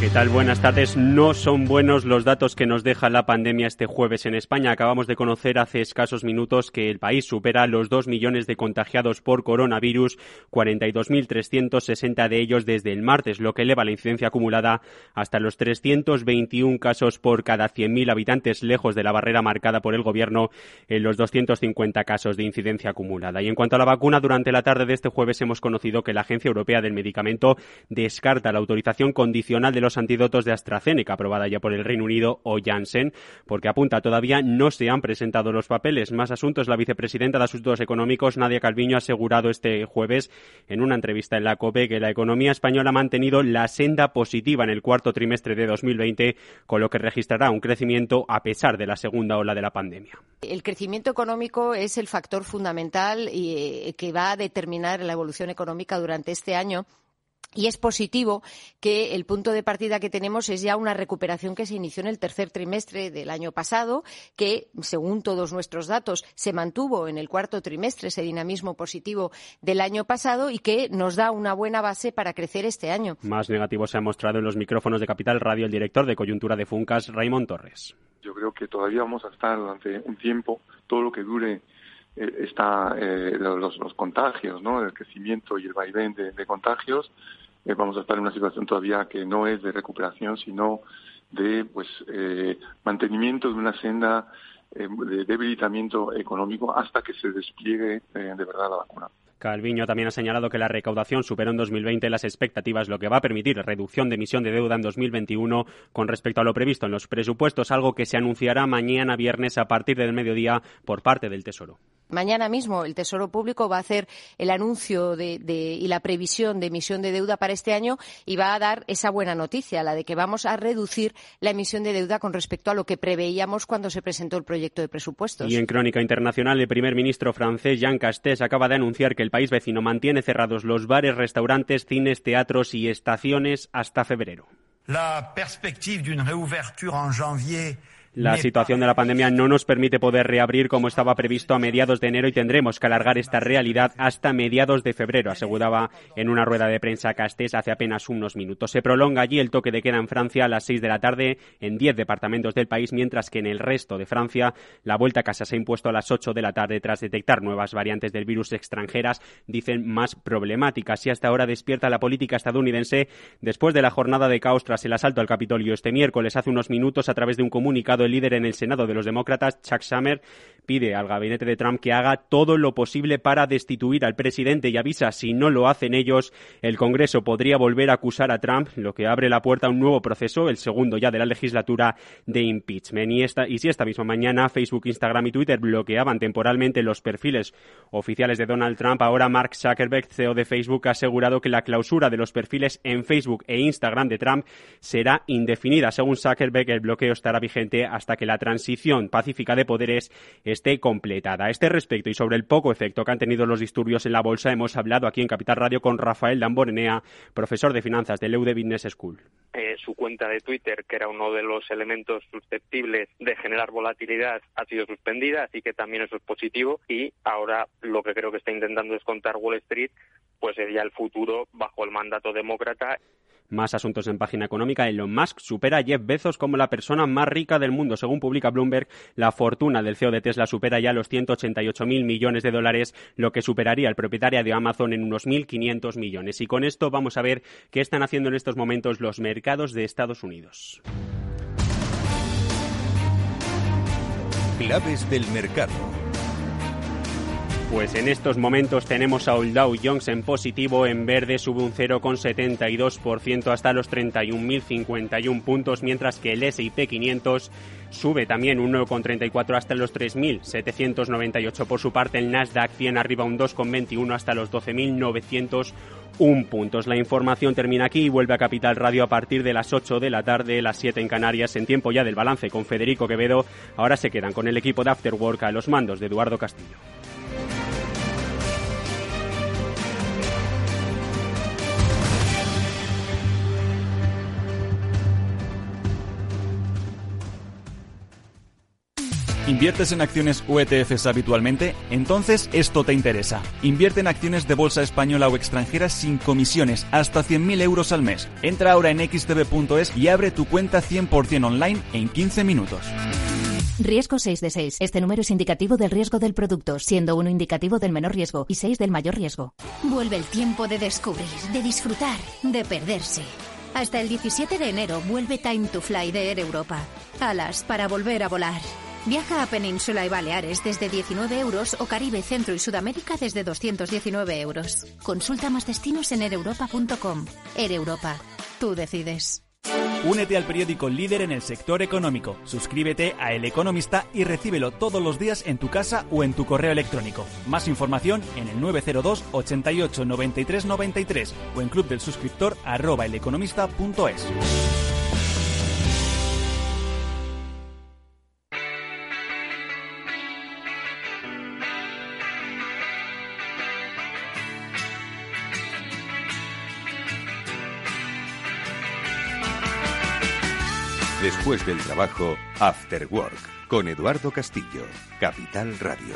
¿Qué tal? Buenas tardes. No son buenos los datos que nos deja la pandemia este jueves en España. Acabamos de conocer hace escasos minutos que el país supera los dos millones de contagiados por coronavirus, 42.360 de ellos desde el martes, lo que eleva la incidencia acumulada hasta los 321 casos por cada 100.000 habitantes, lejos de la barrera marcada por el Gobierno en los 250 casos de incidencia acumulada. Y en cuanto a la vacuna, durante la tarde de este jueves hemos conocido que la Agencia Europea del Medicamento descarta la autorización condicional de los antídotos de AstraZeneca, aprobada ya por el Reino Unido o Janssen, porque apunta todavía no se han presentado los papeles. Más asuntos. La vicepresidenta de Asuntos Económicos, Nadia Calviño, ha asegurado este jueves en una entrevista en la COPE que la economía española ha mantenido la senda positiva en el cuarto trimestre de 2020, con lo que registrará un crecimiento a pesar de la segunda ola de la pandemia. El crecimiento económico es el factor fundamental y, eh, que va a determinar la evolución económica durante este año y es positivo que el punto de partida que tenemos es ya una recuperación que se inició en el tercer trimestre del año pasado, que, según todos nuestros datos, se mantuvo en el cuarto trimestre ese dinamismo positivo del año pasado y que nos da una buena base para crecer este año. Más negativo se ha mostrado en los micrófonos de Capital Radio el director de coyuntura de Funcas, Raymond Torres. Yo creo que todavía vamos a estar durante un tiempo, todo lo que dure está eh, los, los, contagios, ¿no? el crecimiento y el vaivén de, de contagios, eh, vamos a estar en una situación todavía que no es de recuperación, sino de pues eh, mantenimiento de una senda eh, de debilitamiento económico hasta que se despliegue de verdad la vacuna. Calviño también ha señalado que la recaudación superó en 2020 las expectativas, lo que va a permitir reducción de emisión de deuda en 2021 con respecto a lo previsto en los presupuestos, algo que se anunciará mañana viernes a partir del mediodía por parte del Tesoro. Mañana mismo el Tesoro Público va a hacer el anuncio de, de, y la previsión de emisión de deuda para este año y va a dar esa buena noticia, la de que vamos a reducir la emisión de deuda con respecto a lo que preveíamos cuando se presentó el proyecto de presupuestos. Y en crónica internacional, el primer ministro francés Jean Castex acaba de anunciar que el país vecino mantiene cerrados los bares, restaurantes, cines, teatros y estaciones hasta febrero. La perspective d'une réouverture en janvier la situación de la pandemia no nos permite poder reabrir como estaba previsto a mediados de enero y tendremos que alargar esta realidad hasta mediados de febrero, aseguraba en una rueda de prensa Castés hace apenas unos minutos. Se prolonga allí el toque de queda en Francia a las seis de la tarde en diez departamentos del país, mientras que en el resto de Francia la vuelta a casa se ha impuesto a las ocho de la tarde tras detectar nuevas variantes del virus extranjeras, dicen más problemáticas. Y hasta ahora despierta la política estadounidense después de la jornada de caos tras el asalto al Capitolio este miércoles hace unos minutos a través de un comunicado el líder en el Senado de los demócratas, Chuck Schumer, pide al gabinete de Trump que haga todo lo posible para destituir al presidente y avisa si no lo hacen ellos, el Congreso podría volver a acusar a Trump, lo que abre la puerta a un nuevo proceso, el segundo ya de la legislatura de impeachment. Y, esta, y si esta misma mañana Facebook, Instagram y Twitter bloqueaban temporalmente los perfiles oficiales de Donald Trump, ahora Mark Zuckerberg, CEO de Facebook, ha asegurado que la clausura de los perfiles en Facebook e Instagram de Trump será indefinida. Según Zuckerberg, el bloqueo estará vigente hasta que la transición pacífica de poderes esté completada. A este respecto y sobre el poco efecto que han tenido los disturbios en la bolsa, hemos hablado aquí en Capital Radio con Rafael Damborenea, profesor de finanzas del EUDE Business School. Eh, su cuenta de Twitter, que era uno de los elementos susceptibles de generar volatilidad, ha sido suspendida, así que también eso es positivo. Y ahora lo que creo que está intentando descontar Wall Street, pues sería el futuro bajo el mandato demócrata. Más asuntos en página económica. Elon Musk supera a Jeff Bezos como la persona más rica del mundo. Según publica Bloomberg, la fortuna del CEO de Tesla supera ya los 188 mil millones de dólares, lo que superaría al propietario de Amazon en unos 1.500 millones. Y con esto vamos a ver qué están haciendo en estos momentos los mercados de Estados Unidos. Claves del mercado. Pues en estos momentos tenemos a Dow Jones en positivo, en verde sube un 0,72% hasta los 31.051 puntos, mientras que el S&P 500 sube también un 9,34 hasta los 3.798. Por su parte, el Nasdaq 100 arriba un 2,21 hasta los 12.901 puntos. La información termina aquí y vuelve a Capital Radio a partir de las 8 de la tarde, las 7 en Canarias, en tiempo ya del balance con Federico Quevedo. Ahora se quedan con el equipo de Afterwork a los mandos de Eduardo Castillo. ¿Inviertes en acciones o ETFs habitualmente? Entonces esto te interesa. Invierte en acciones de bolsa española o extranjera sin comisiones, hasta 100.000 euros al mes. Entra ahora en xtb.es y abre tu cuenta 100% online en 15 minutos. Riesgo 6 de 6. Este número es indicativo del riesgo del producto, siendo uno indicativo del menor riesgo y 6 del mayor riesgo. Vuelve el tiempo de descubrir, de disfrutar, de perderse. Hasta el 17 de enero vuelve Time to Fly de Air Europa. Alas para volver a volar. Viaja a Península y Baleares desde 19 euros o Caribe, Centro y Sudamérica desde 219 euros. Consulta más destinos en ereuropa.com. Air Europa. Tú decides. Únete al periódico líder en el sector económico. Suscríbete a El Economista y recíbelo todos los días en tu casa o en tu correo electrónico. Más información en el 902 88 93 93 o en club del suscriptor arroba eleconomista.es. Después del trabajo, After Work, con Eduardo Castillo, Capital Radio.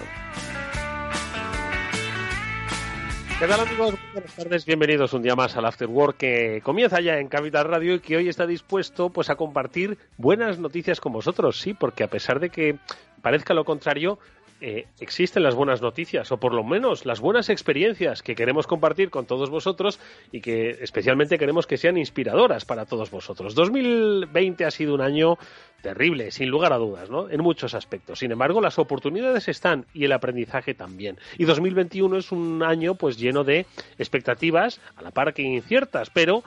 ¿Qué tal amigos? Buenas tardes, bienvenidos un día más al After Work que comienza ya en Capital Radio y que hoy está dispuesto pues a compartir buenas noticias con vosotros, sí, porque a pesar de que parezca lo contrario, eh, existen las buenas noticias, o por lo menos las buenas experiencias que queremos compartir con todos vosotros y que especialmente queremos que sean inspiradoras para todos vosotros. 2020 ha sido un año terrible, sin lugar a dudas, ¿no? En muchos aspectos. Sin embargo, las oportunidades están y el aprendizaje también. Y 2021 es un año pues lleno de expectativas, a la par que inciertas, pero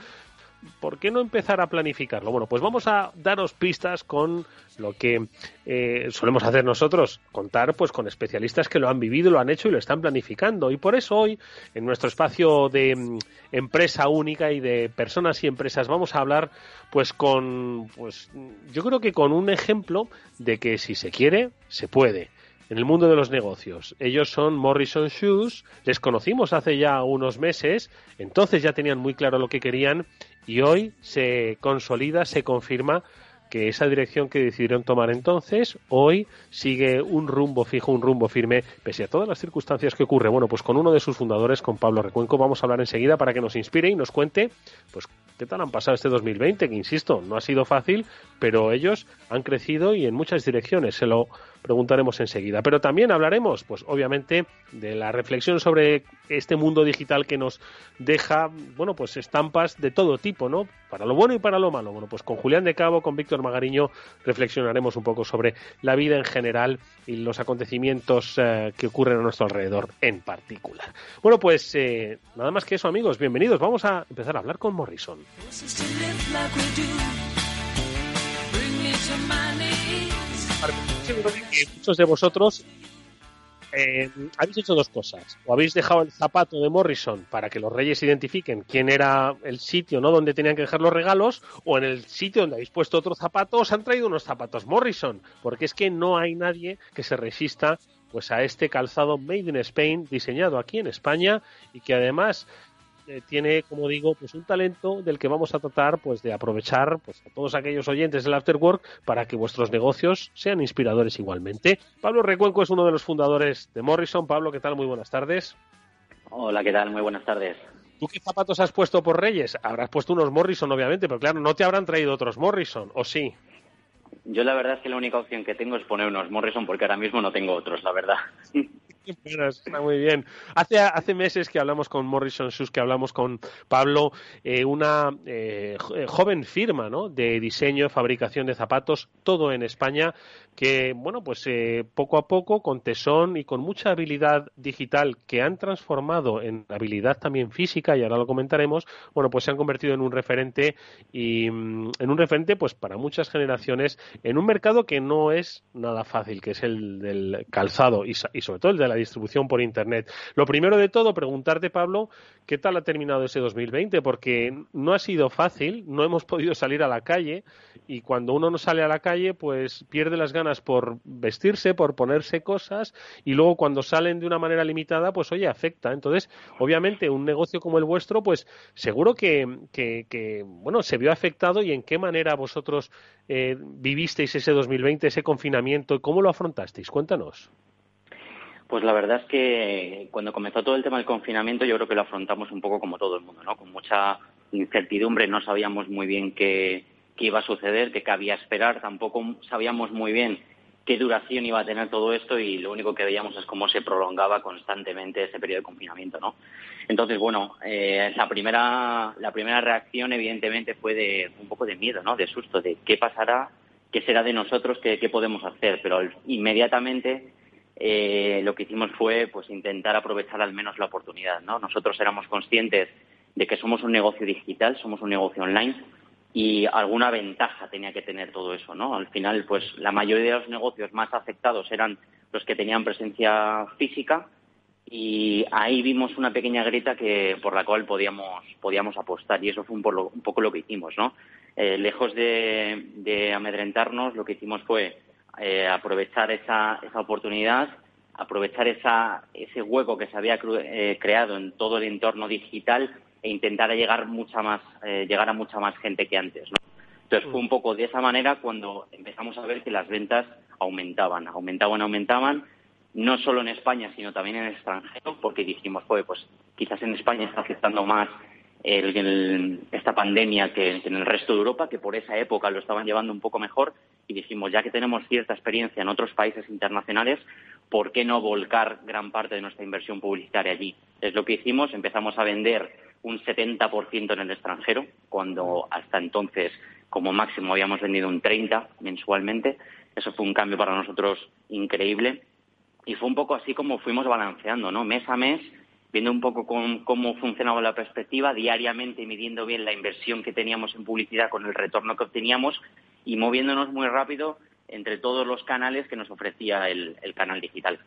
¿por qué no empezar a planificarlo? Bueno, pues vamos a daros pistas con lo que eh, solemos hacer nosotros, contar pues con especialistas que lo han vivido, lo han hecho y lo están planificando. Y por eso hoy, en nuestro espacio de mm, empresa única y de personas y empresas, vamos a hablar pues con, pues yo creo que con un ejemplo de que si se quiere, se puede en el mundo de los negocios. Ellos son Morrison Shoes, les conocimos hace ya unos meses, entonces ya tenían muy claro lo que querían y hoy se consolida, se confirma que esa dirección que decidieron tomar entonces hoy sigue un rumbo fijo, un rumbo firme, pese a todas las circunstancias que ocurre. Bueno, pues con uno de sus fundadores, con Pablo Recuenco, vamos a hablar enseguida para que nos inspire y nos cuente, pues, qué tal han pasado este 2020, que insisto, no ha sido fácil, pero ellos han crecido y en muchas direcciones. Se lo preguntaremos enseguida. Pero también hablaremos, pues obviamente, de la reflexión sobre este mundo digital que nos deja, bueno, pues estampas de todo tipo, ¿no? Para lo bueno y para lo malo. Bueno, pues con Julián de Cabo, con Víctor Magariño, reflexionaremos un poco sobre la vida en general y los acontecimientos eh, que ocurren a nuestro alrededor en particular. Bueno, pues eh, nada más que eso, amigos, bienvenidos. Vamos a empezar a hablar con Morrison seguro que muchos de vosotros eh, habéis hecho dos cosas. O habéis dejado el zapato de Morrison para que los reyes identifiquen quién era el sitio ¿no? donde tenían que dejar los regalos, o en el sitio donde habéis puesto otro zapato os han traído unos zapatos Morrison, porque es que no hay nadie que se resista pues a este calzado made in Spain diseñado aquí en España y que además eh, tiene, como digo, pues un talento del que vamos a tratar pues de aprovechar pues a todos aquellos oyentes del Afterwork para que vuestros negocios sean inspiradores igualmente. Pablo Recuenco es uno de los fundadores de Morrison. Pablo, ¿qué tal? Muy buenas tardes. Hola, ¿qué tal? Muy buenas tardes. ¿Tú qué zapatos has puesto por Reyes? Habrás puesto unos Morrison, obviamente, pero claro, no te habrán traído otros Morrison, ¿o sí? Yo la verdad es que la única opción que tengo es poner unos Morrison porque ahora mismo no tengo otros, la verdad. está muy bien. Hace, hace meses que hablamos con Morrison Shoes, que hablamos con Pablo, eh, una eh, joven firma ¿no? de diseño, fabricación de zapatos, todo en España, que, bueno, pues eh, poco a poco, con tesón y con mucha habilidad digital que han transformado en habilidad también física, y ahora lo comentaremos, bueno, pues se han convertido en un referente y mm, en un referente, pues para muchas generaciones, en un mercado que no es nada fácil, que es el del calzado y, y sobre todo el de la distribución por Internet. Lo primero de todo, preguntarte, Pablo, ¿qué tal ha terminado ese 2020? Porque no ha sido fácil, no hemos podido salir a la calle y cuando uno no sale a la calle, pues pierde las ganas por vestirse, por ponerse cosas y luego cuando salen de una manera limitada, pues oye, afecta. Entonces, obviamente, un negocio como el vuestro, pues seguro que, bueno, se vio afectado y en qué manera vosotros eh, vivisteis ese 2020, ese confinamiento y cómo lo afrontasteis. Cuéntanos. Pues la verdad es que cuando comenzó todo el tema del confinamiento yo creo que lo afrontamos un poco como todo el mundo, ¿no? Con mucha incertidumbre, no sabíamos muy bien qué, iba a suceder, qué cabía esperar, tampoco sabíamos muy bien qué duración iba a tener todo esto y lo único que veíamos es cómo se prolongaba constantemente ese periodo de confinamiento, ¿no? Entonces, bueno, eh, la primera la primera reacción evidentemente fue de un poco de miedo, ¿no? De susto, de qué pasará, qué será de nosotros, qué, qué podemos hacer, pero inmediatamente eh, lo que hicimos fue pues intentar aprovechar al menos la oportunidad, ¿no? Nosotros éramos conscientes de que somos un negocio digital, somos un negocio online y alguna ventaja tenía que tener todo eso, ¿no? Al final, pues la mayoría de los negocios más afectados eran los que tenían presencia física y ahí vimos una pequeña grieta que por la cual podíamos podíamos apostar y eso fue un, un poco lo que hicimos, ¿no? Eh, lejos de, amedrentarnos, lo que hicimos fue eh, aprovechar esa, esa oportunidad, aprovechar esa, ese hueco que se había eh, creado en todo el entorno digital e intentar llegar mucha más, eh, llegar a mucha más gente que antes. ¿no? Entonces fue un poco de esa manera cuando empezamos a ver que las ventas aumentaban, aumentaban, aumentaban, no solo en España, sino también en el extranjero, porque dijimos, pues, pues quizás en España está afectando más esta pandemia que en el resto de Europa, que por esa época lo estaban llevando un poco mejor, y dijimos, ya que tenemos cierta experiencia en otros países internacionales, ¿por qué no volcar gran parte de nuestra inversión publicitaria allí? Es lo que hicimos, empezamos a vender un 70% en el extranjero, cuando hasta entonces como máximo habíamos vendido un 30% mensualmente. Eso fue un cambio para nosotros increíble. Y fue un poco así como fuimos balanceando, ¿no? Mes a mes, viendo un poco cómo funcionaba la perspectiva, diariamente midiendo bien la inversión que teníamos en publicidad con el retorno que obteníamos y moviéndonos muy rápido entre todos los canales que nos ofrecía el canal digital.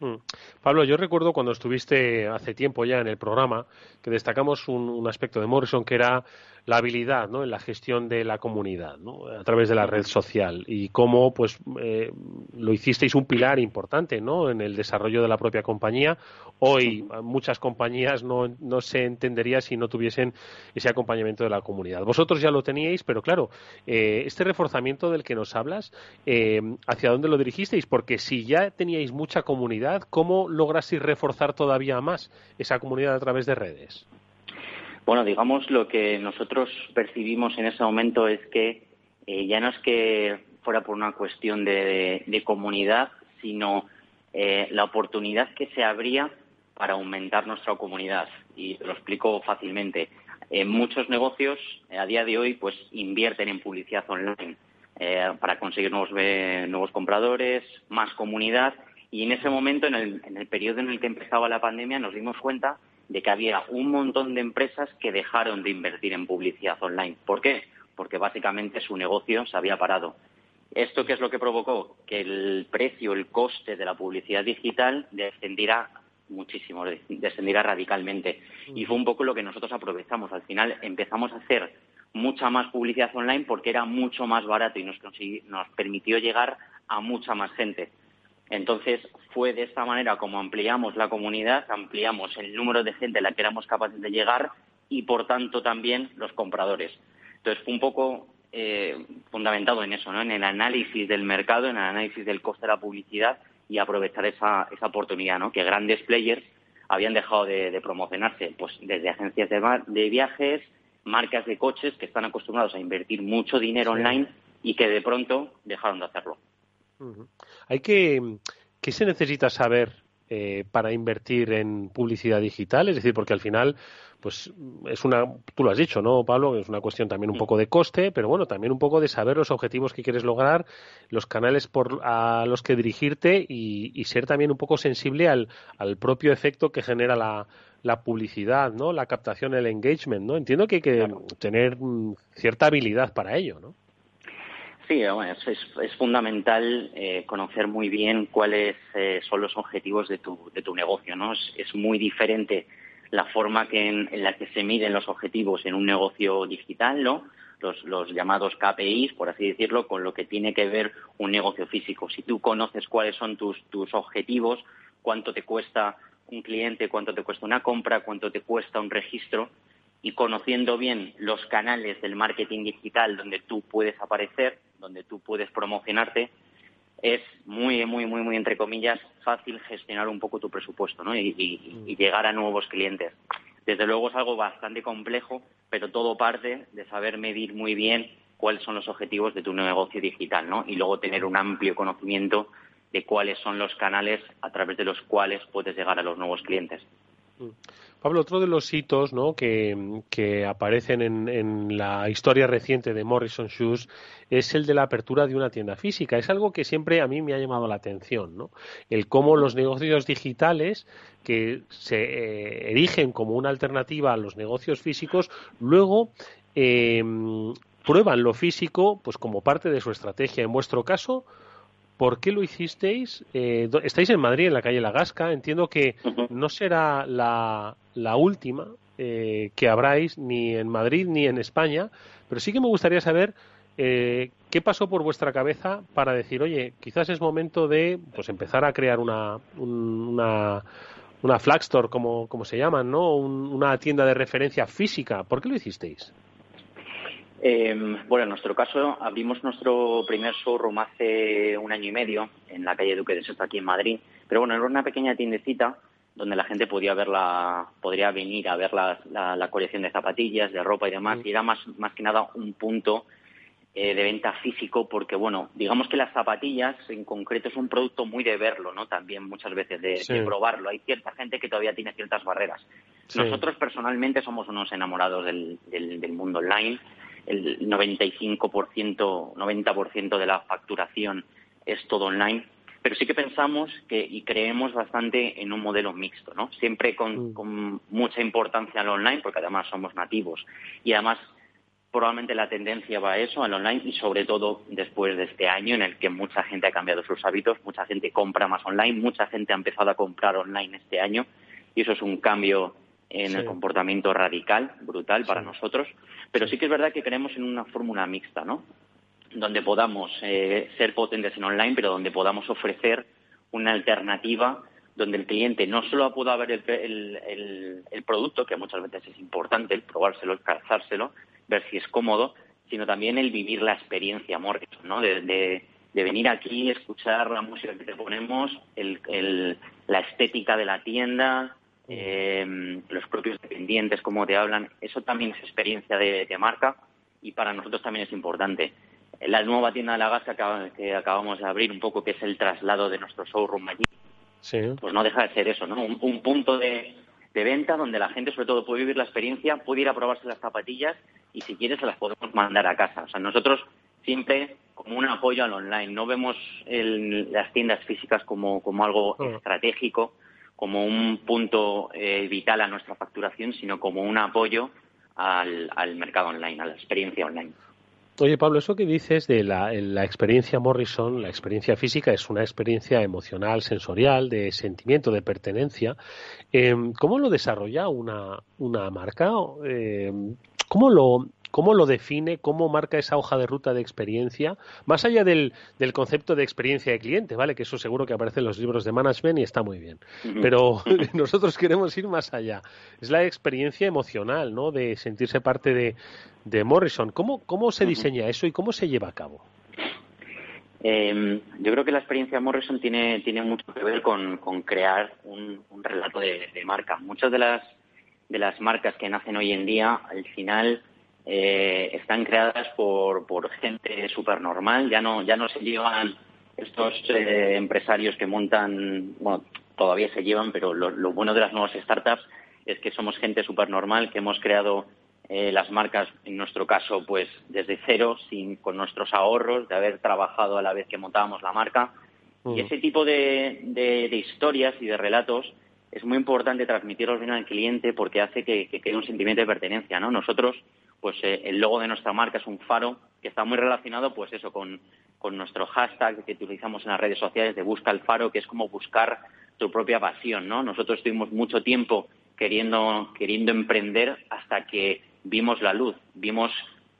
Mm. Pablo, yo recuerdo cuando estuviste hace tiempo ya en el programa que destacamos un, aspecto de Morrison que era la habilidad ¿no? en la gestión de la comunidad ¿no? a través de la red social y cómo pues eh, lo hicisteis un pilar importante ¿no? en el desarrollo de la propia compañía. Hoy muchas compañías no, no se entendería si no tuviesen ese acompañamiento de la comunidad. Vosotros ya lo teníais, pero claro, eh, este reforzamiento del que nos hablas, eh, ¿hacia dónde lo dirigisteis? Porque si ya teníais mucha comunidad, ¿cómo lograsteis reforzar todavía más esa comunidad a través de redes? Bueno, digamos, lo que nosotros percibimos en ese momento es que eh, ya no es que fuera por una cuestión de, comunidad, sino eh, la oportunidad que se abría para aumentar nuestra comunidad. Y lo explico fácilmente. muchos negocios eh, a día de hoy pues invierten en publicidad online para conseguir nuevos, nuevos compradores, más comunidad. Y en ese momento, en el, en el periodo en el que empezaba la pandemia, nos dimos cuenta de que había un montón de empresas que dejaron de invertir en publicidad online. ¿Por qué? Porque básicamente su negocio se había parado. ¿Esto qué es lo que provocó? Que el precio, el coste de la publicidad digital descendiera muchísimo, descendiera radicalmente. Y fue un poco lo que nosotros aprovechamos. Al final empezamos a hacer mucha más publicidad online porque era mucho más barato y nos, nos permitió llegar a mucha más gente. Entonces, fue de esta manera como ampliamos la comunidad, ampliamos el número de gente a la que éramos capaces de llegar y, por tanto, también los compradores. Entonces, fue un poco eh, fundamentado en eso, ¿no? en el análisis del mercado, en el análisis del coste de la publicidad y aprovechar esa, esa oportunidad, ¿no? que grandes players habían dejado de, promocionarse, pues desde agencias de, viajes, marcas de coches que están acostumbrados a invertir mucho dinero online y que de pronto dejaron de hacerlo. Hay que, ¿qué se necesita saber eh, para invertir en publicidad digital? Es decir, porque al final, pues es una, tú lo has dicho, ¿no, Pablo? Es una cuestión también un poco de coste, pero bueno, también un poco de saber los objetivos que quieres lograr, los canales por, a los que dirigirte y, ser también un poco sensible al, al propio efecto que genera la, la publicidad, ¿no? La captación, el engagement, ¿no? Entiendo que hay que tener mm, cierta habilidad para ello, ¿no? Sí, es, fundamental eh, conocer muy bien cuáles eh, son los objetivos de tu, de tu negocio, ¿no? Es, muy diferente la forma que en, la que se miden los objetivos en un negocio digital, ¿no? Los, los, llamados KPIs, por así decirlo, con lo que tiene que ver un negocio físico. Si tú conoces cuáles son tus, tus objetivos, cuánto te cuesta un cliente, cuánto te cuesta una compra, cuánto te cuesta un registro, y conociendo bien los canales del marketing digital donde tú puedes aparecer, donde tú puedes promocionarte, es muy, muy, muy, muy, entre comillas, fácil gestionar un poco tu presupuesto ¿no? y, y, llegar a nuevos clientes. Desde luego es algo bastante complejo, pero todo parte de saber medir muy bien cuáles son los objetivos de tu negocio digital, ¿no? Y luego tener un amplio conocimiento de cuáles son los canales a través de los cuales puedes llegar a los nuevos clientes. Mm. Pablo, otro de los hitos ¿no? que, aparecen en, la historia reciente de Morrison Shoes es el de la apertura de una tienda física. Es algo que siempre a mí me ha llamado la atención, ¿no? El cómo los negocios digitales que se eh, erigen como una alternativa a los negocios físicos, luego em, prueban lo físico pues como parte de su estrategia. En vuestro caso, ¿Por qué lo hicisteis? Eh, estáis en Madrid, en la calle La Gasca. Entiendo que no será la, última eh, que habráis ni en Madrid ni en España, pero sí que me gustaría saber eh, qué pasó por vuestra cabeza para decir, oye, quizás es momento de pues empezar a crear una, una, una flag store, como, como se llaman, ¿no? una tienda de referencia física. ¿Por qué lo hicisteis? Em, bueno, en nuestro caso abrimos nuestro primer showroom hace un año y medio en la calle Duque de Soto aquí en Madrid. Pero bueno, era una pequeña tiendecita donde la gente podía ver podría venir a ver la, colección de zapatillas, de ropa y demás. Y era más, más que nada un punto eh, de venta físico porque, bueno, digamos que las zapatillas en concreto es un producto muy de verlo, ¿no? También muchas veces de, probarlo. Hay cierta gente que todavía tiene ciertas barreras. Nosotros personalmente somos unos enamorados del, del mundo online el 95%, 90% de la facturación es todo online, pero sí que pensamos que y creemos bastante en un modelo mixto, ¿no? Siempre con, mm. con mucha importancia al online, porque además somos nativos y además probablemente la tendencia va a eso, al online y sobre todo después de este año en el que mucha gente ha cambiado sus hábitos, mucha gente compra más online, mucha gente ha empezado a comprar online este año y eso es un cambio en el comportamiento radical, brutal para nosotros, pero sí que es verdad que creemos en una fórmula mixta, ¿no? Donde podamos eh, ser potentes en online, pero donde podamos ofrecer una alternativa donde el cliente no solo pueda ver el, el, producto, que muchas veces es importante, el probárselo, el calzárselo, ver si es cómodo, sino también el vivir la experiencia Morrison, ¿no? De, de, venir aquí, escuchar la música que te ponemos, el, la estética de la tienda, eh, los propios dependientes, cómo te hablan, eso también es experiencia de, marca y para nosotros también es importante. La nueva tienda de la gas que, acabamos de abrir, un poco que es el traslado de nuestro showroom allí, pues no deja de ser eso, ¿no? Un, punto de, venta donde la gente sobre todo puede vivir la experiencia, puede ir a probarse las zapatillas y si quiere se las podemos mandar a casa. O sea, nosotros siempre como un apoyo al online, no vemos las tiendas físicas como, como algo mm. estratégico, como un punto eh, vital a nuestra facturación, sino como un apoyo al, mercado online, a la experiencia online. Oye, Pablo, eso que dices de la, experiencia Morrison, la experiencia física, es una experiencia emocional, sensorial, de sentimiento, de pertenencia. Em, ¿Cómo lo desarrolla una, una marca? Em, ¿Cómo lo, ¿Cómo lo define? ¿Cómo marca esa hoja de ruta de experiencia? Más allá del, concepto de experiencia de cliente, ¿vale? Que eso seguro que aparece en los libros de management y está muy bien. Pero nosotros queremos ir más allá. Es la experiencia emocional, ¿no? De sentirse parte de, Morrison. ¿Cómo, ¿Cómo se diseña eso y cómo se lleva a cabo? Em, yo creo que la experiencia Morrison tiene, tiene mucho que ver con, crear un, relato de, de, marca. Muchas de las, de las marcas que nacen hoy en día, al final, eh, están creadas por, por gente súper normal, ya no, ya no se llevan estos eh, empresarios que montan, bueno, todavía se llevan, pero lo, bueno de las nuevas startups es que somos gente súper normal, que hemos creado eh, las marcas, en nuestro caso, pues desde cero, sin, con nuestros ahorros, de haber trabajado a la vez que montábamos la marca. Y mm. ese tipo de, de, historias y de relatos es muy importante transmitirlos bien al cliente porque hace que, que quede un sentimiento de pertenencia, ¿no? Nosotros pues eh, el logo de nuestra marca es un faro que está muy relacionado, pues eso, con, con nuestro hashtag que utilizamos en las redes sociales de Busca el Faro, que es como buscar tu propia pasión, ¿no? Nosotros estuvimos mucho tiempo queriendo, queriendo emprender hasta que vimos la luz, vimos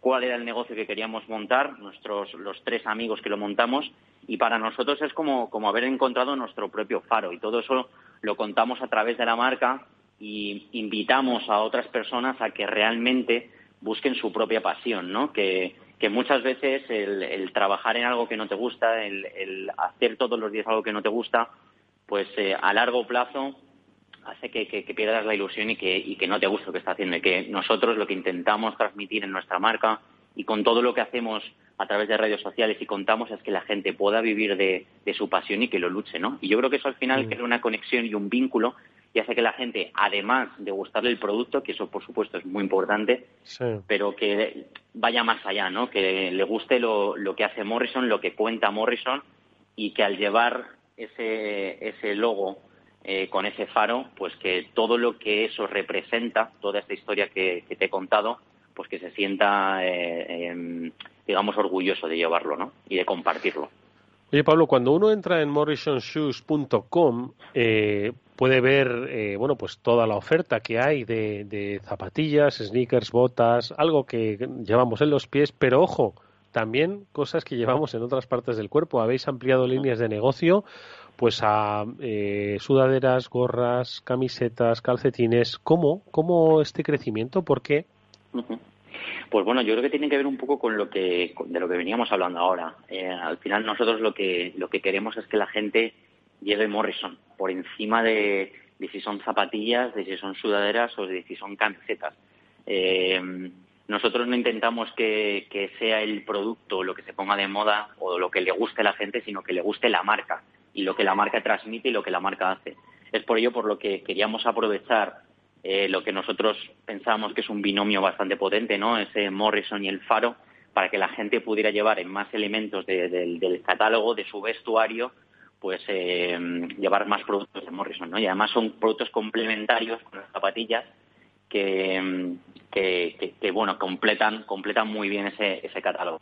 cuál era el negocio que queríamos montar, nuestros, los tres amigos que lo montamos, y para nosotros es como, como haber encontrado nuestro propio faro, y todo eso lo contamos a través de la marca y invitamos a otras personas a que realmente busquen su propia pasión, ¿no? Que, que muchas veces el, trabajar en algo que no te gusta, el, hacer todos los días algo que no te gusta, pues eh, a largo plazo hace que, pierdas la ilusión y que, y que no te guste lo que está haciendo. Y que nosotros lo que intentamos transmitir en nuestra marca y con todo lo que hacemos a través de redes sociales y contamos es que la gente pueda vivir de, su pasión y que lo luche, ¿no? Y yo creo que eso al final crea una conexión y un vínculo y hace que la gente, además de gustarle el producto, que eso por supuesto es muy importante, pero que vaya más allá, ¿no? Que le guste lo, lo que hace Morrison, lo que cuenta Morrison y que al llevar ese, ese logo eh, con ese faro, pues que todo lo que eso representa, toda esta historia que, te he contado, pues que se sienta, eh, em, digamos, orgulloso de llevarlo, ¿no? Y de compartirlo. Oye, Pablo, cuando uno entra en morrisonshoes.com eh, puede ver, eh, bueno, pues toda la oferta que hay de, de, zapatillas, sneakers, botas, algo que llevamos en los pies, pero ojo, también cosas que llevamos en otras partes del cuerpo. Habéis ampliado líneas de negocio pues a eh, sudaderas, gorras, camisetas, calcetines. ¿Cómo? ¿Cómo este crecimiento? ¿Por qué? Pues bueno, yo creo que tiene que ver un poco con lo que de lo que veníamos hablando ahora. Eh, al final nosotros lo que lo que queremos es que la gente lleve Morrison por encima de, si son zapatillas, de si son sudaderas o de si son camisetas. Eh, nosotros no intentamos que, que, sea el producto lo que se ponga de moda o lo que le guste a la gente, sino que le guste la marca y lo que la marca transmite y lo que la marca hace. Es por ello por lo que queríamos aprovechar eh, lo que nosotros pensamos que es un binomio bastante potente, ¿no? Ese Morrison y el Faro, para que la gente pudiera llevar en más elementos del catálogo, de su vestuario, pues eh, llevar más productos de Morrison, ¿no? Y además son productos complementarios con las zapatillas que, que, bueno, completan, completan muy bien ese, ese catálogo.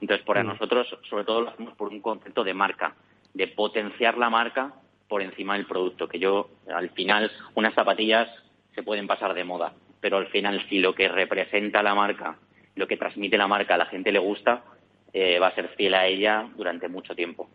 Entonces, para mm. nosotros, sobre todo, lo hacemos por un concepto de marca de potenciar la marca por encima del producto. Que yo, al final, unas zapatillas se pueden pasar de moda, pero al final, si lo que representa la marca, lo que transmite la marca a la gente le gusta, eh, va a ser fiel a ella durante mucho tiempo.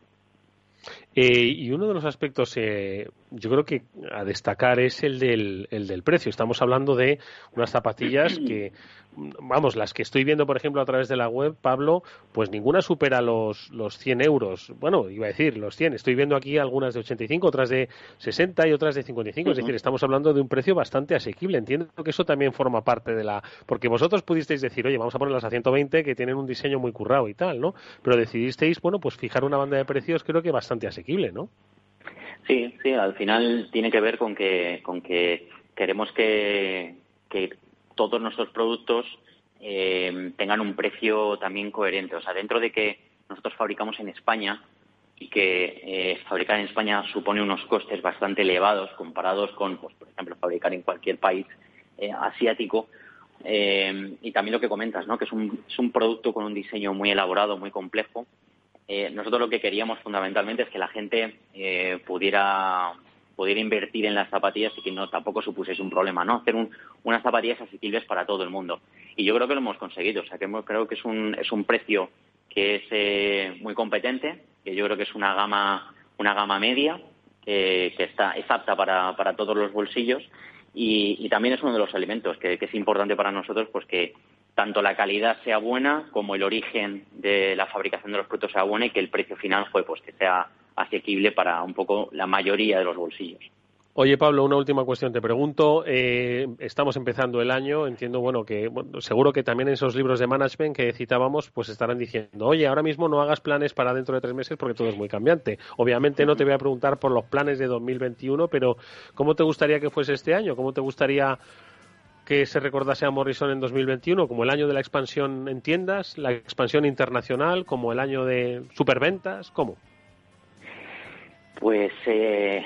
Eh, y uno de los aspectos, eh, yo creo que a destacar es el del, el del precio. Estamos hablando de unas zapatillas que vamos, las que estoy viendo, por ejemplo, a través de la web, Pablo, pues ninguna supera los, los 100 euros. Bueno, iba a decir los 100. Estoy viendo aquí algunas de 85, otras de 60 y otras de 55. Es decir, estamos hablando de un precio bastante asequible. Entiendo que eso también forma parte de la... Porque vosotros pudisteis decir, oye, vamos a ponerlas a 120 que tienen un diseño muy currado y tal, ¿no? Pero decidisteis, bueno, pues fijar una banda de precios creo que bastante asequible, ¿no? Sí, sí, al final tiene que ver con que, con que queremos que, todos nuestros productos eh, tengan un precio también coherente. O sea, dentro de que nosotros fabricamos en España y que eh, fabricar en España supone unos costes bastante elevados comparados con, pues, por ejemplo, fabricar en cualquier país eh, asiático. y también lo que comentas, ¿no? que es un, es un producto con un diseño muy elaborado, muy complejo. Nosotros lo que queríamos fundamentalmente es que la gente pudiera poder invertir en las zapatillas y que no tampoco supusiese un problema, ¿no? Hacer unas zapatillas asequibles para todo el mundo. Y yo creo que lo hemos conseguido, o sea, que creo que es un, es un precio que es eh, muy competente, que yo creo que es una gama, una gama media, que está, es apta para, para todos los bolsillos y, también es uno de los elementos que, que es importante para nosotros, pues que tanto la calidad sea buena como el origen de la fabricación de los productos sea buena y que el precio final fue pues que sea asequible para un poco la mayoría de los bolsillos. Oye, Pablo, una última cuestión. Te pregunto, eh, estamos empezando el año, entiendo, bueno, que seguro que también en esos libros de management que citábamos, pues estarán diciendo, oye, ahora mismo no hagas planes para dentro de tres meses porque todo es muy cambiante. Obviamente no te voy a preguntar por los planes de 2021, pero ¿cómo te gustaría que fuese este año? ¿Cómo te gustaría que se recordase a Morrison en 2021 como el año de la expansión en tiendas, la expansión internacional, como el año de superventas? ¿Cómo? Pues eh,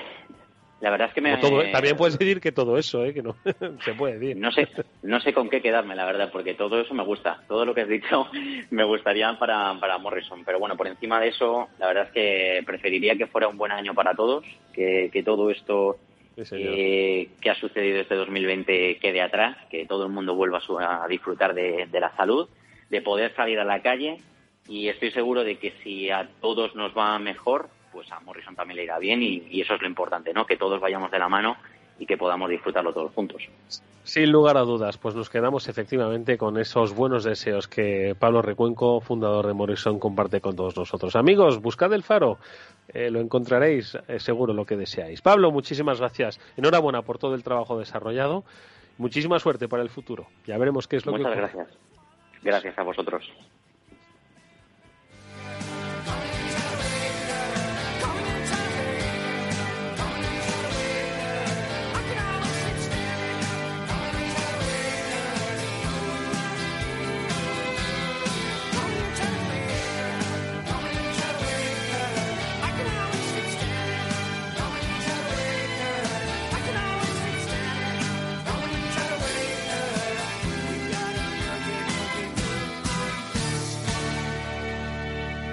La verdad es que me... también puedes decir que todo eso, ¿eh? que no se puede decir. No sé, no sé con qué quedarme, la verdad, porque todo eso me gusta. Todo lo que has dicho me gustaría para, para Morrison. Pero bueno, por encima de eso, la verdad es que preferiría que fuera un buen año para todos, que, que todo esto eh, que ha sucedido este 2020 quede atrás, que todo el mundo vuelva a, disfrutar de, de la salud, de poder salir a la calle. Y estoy seguro de que si a todos nos va mejor, pues a Morrison también le irá bien. Y, eso es lo importante, ¿no? Que todos vayamos de la mano y que podamos disfrutarlo todos juntos. Sin lugar a dudas, pues nos quedamos efectivamente con esos buenos deseos que Pablo Recuenco, fundador de Morrison, comparte con todos nosotros. Amigos, buscad el faro, eh, lo encontraréis eh, seguro lo que deseáis. Pablo, muchísimas gracias. Enhorabuena por todo el trabajo desarrollado. Muchísima suerte para el futuro. Ya veremos qué es lo que Muchas gracias. Gracias a vosotros.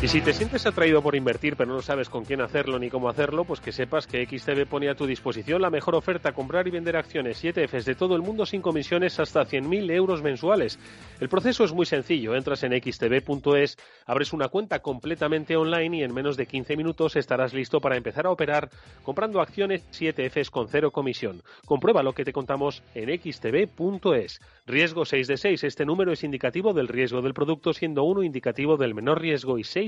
Y si te sientes atraído por invertir pero no sabes con quién hacerlo ni cómo hacerlo, pues que sepas que XTB pone a tu disposición la mejor oferta, comprar y vender acciones y ETFs de todo el mundo sin comisiones hasta 100.000 euros mensuales. El proceso es muy sencillo, entras en xtb.es, abres una cuenta completamente online y en menos de 15 minutos estarás listo para empezar a operar comprando acciones y ETFs con cero comisión. Comprueba lo que te contamos en xtb.es. Riesgo 6 de 6, este número es indicativo del riesgo del producto siendo uno indicativo del menor riesgo y 6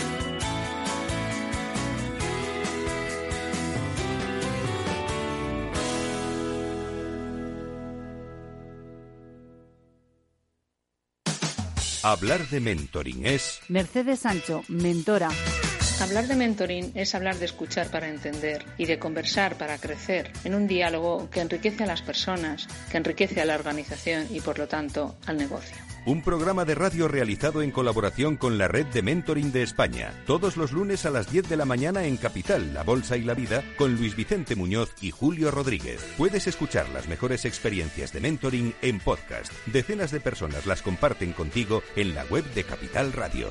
Hablar de mentoring es... Mercedes Sancho, mentora. Hablar de mentoring es hablar de escuchar para entender y de conversar para crecer en un diálogo que enriquece a las personas, que enriquece a la organización y por lo tanto al negocio. Un programa de radio realizado en colaboración con la Red de Mentoring de España, todos los lunes a las 10 de la mañana en Capital, La Bolsa y la Vida, con Luis Vicente Muñoz y Julio Rodríguez. Puedes escuchar las mejores experiencias de mentoring en podcast. Decenas de personas las comparten contigo en la web de Capital Radio.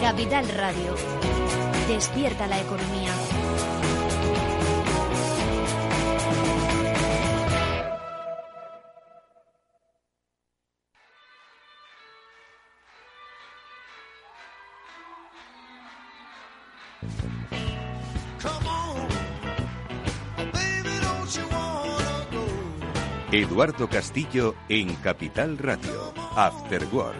Capital Radio. Despierta la economía. Eduardo Castillo en Capital Radio, After Work.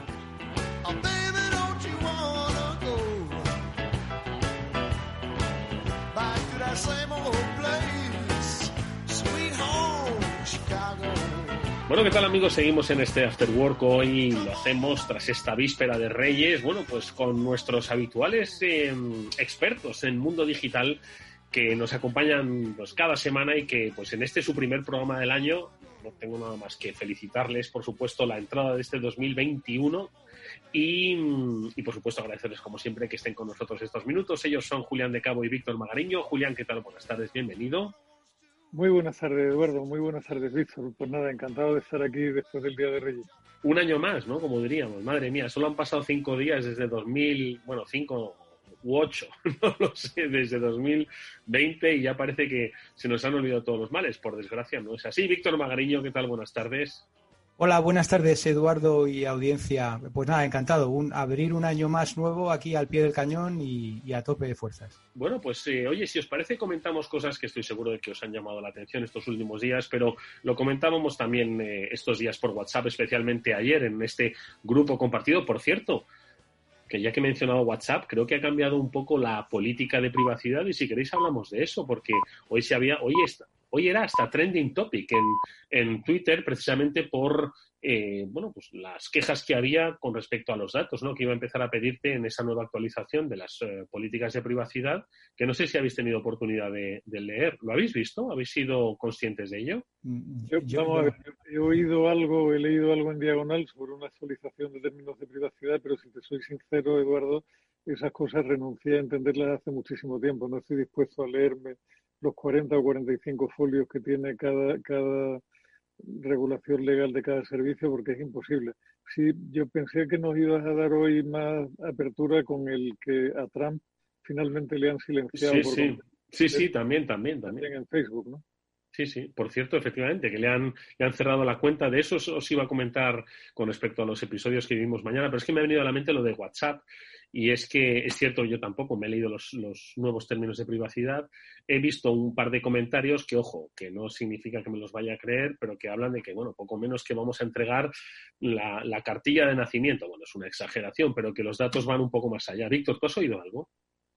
Bueno, ¿qué tal amigos? Seguimos en este After Work. Hoy lo hacemos tras esta víspera de Reyes, bueno, pues con nuestros habituales em, expertos en mundo digital que nos acompañan pues, cada semana y que pues en este su primer programa del año no tengo nada más que felicitarles, por supuesto, la entrada de este 2021 y, y, por supuesto agradecerles como siempre que estén con nosotros estos minutos. Ellos son Julián de Cabo y Víctor Magariño. Julián, ¿qué tal? Buenas tardes, bienvenido. Muy buenas tardes, Eduardo. Muy buenas tardes, Víctor. Pues nada, encantado de estar aquí después del Día de Reyes. Un año más, ¿no? Como diríamos. Madre mía, solo han pasado cinco días desde 2000, bueno, cinco u ocho, no lo sé, desde 2020 y ya parece que se nos han olvidado todos los males. Por desgracia, no es así. Víctor Magariño, ¿qué tal? Buenas tardes. Hola, buenas tardes, Eduardo y audiencia. Pues nada, encantado. Un, abrir un año más nuevo aquí al pie del cañón y, a tope de fuerzas. Bueno, pues eh, oye, si os parece, comentamos cosas que estoy seguro de que os han llamado la atención estos últimos días, pero lo comentábamos también eh, estos días por WhatsApp, especialmente ayer en este grupo compartido. Por cierto, que ya que he mencionado WhatsApp, creo que ha cambiado un poco la política de privacidad y si queréis hablamos de eso, porque hoy se había, hoy está, hoy era hasta trending topic en, en Twitter precisamente por eh, bueno, pues las quejas que había con respecto a los datos, ¿no? Que iba a empezar a pedirte en esa nueva actualización de las eh, políticas de privacidad, que no sé si habéis tenido oportunidad de, leer. ¿Lo habéis visto? ¿Habéis sido conscientes de ello? Mm, yo, he oído algo, he leído algo en diagonal sobre una actualización de términos de privacidad, pero si te soy sincero, Eduardo, esas cosas renuncié a entenderlas hace muchísimo tiempo. No estoy dispuesto a leerme los 40 o 45 folios que tiene cada, cada regulación legal de cada servicio porque es imposible. Sí, yo pensé que nos ibas a dar hoy más apertura con el que a Trump finalmente le han silenciado. Sí, sí. sí, sí, también, también, también. en Facebook, ¿no? Sí, sí. Por cierto, efectivamente, que le han, le han cerrado la cuenta. De eso os, iba a comentar con respecto a los episodios que vimos mañana, pero es que me ha venido a la mente lo de WhatsApp. Y es que es cierto, yo tampoco me he leído los, los, nuevos términos de privacidad. He visto un par de comentarios que, ojo, que no significa que me los vaya a creer, pero que hablan de que, bueno, poco menos que vamos a entregar la, la cartilla de nacimiento. Bueno, es una exageración, pero que los datos van un poco más allá. Víctor, ¿tú has oído algo?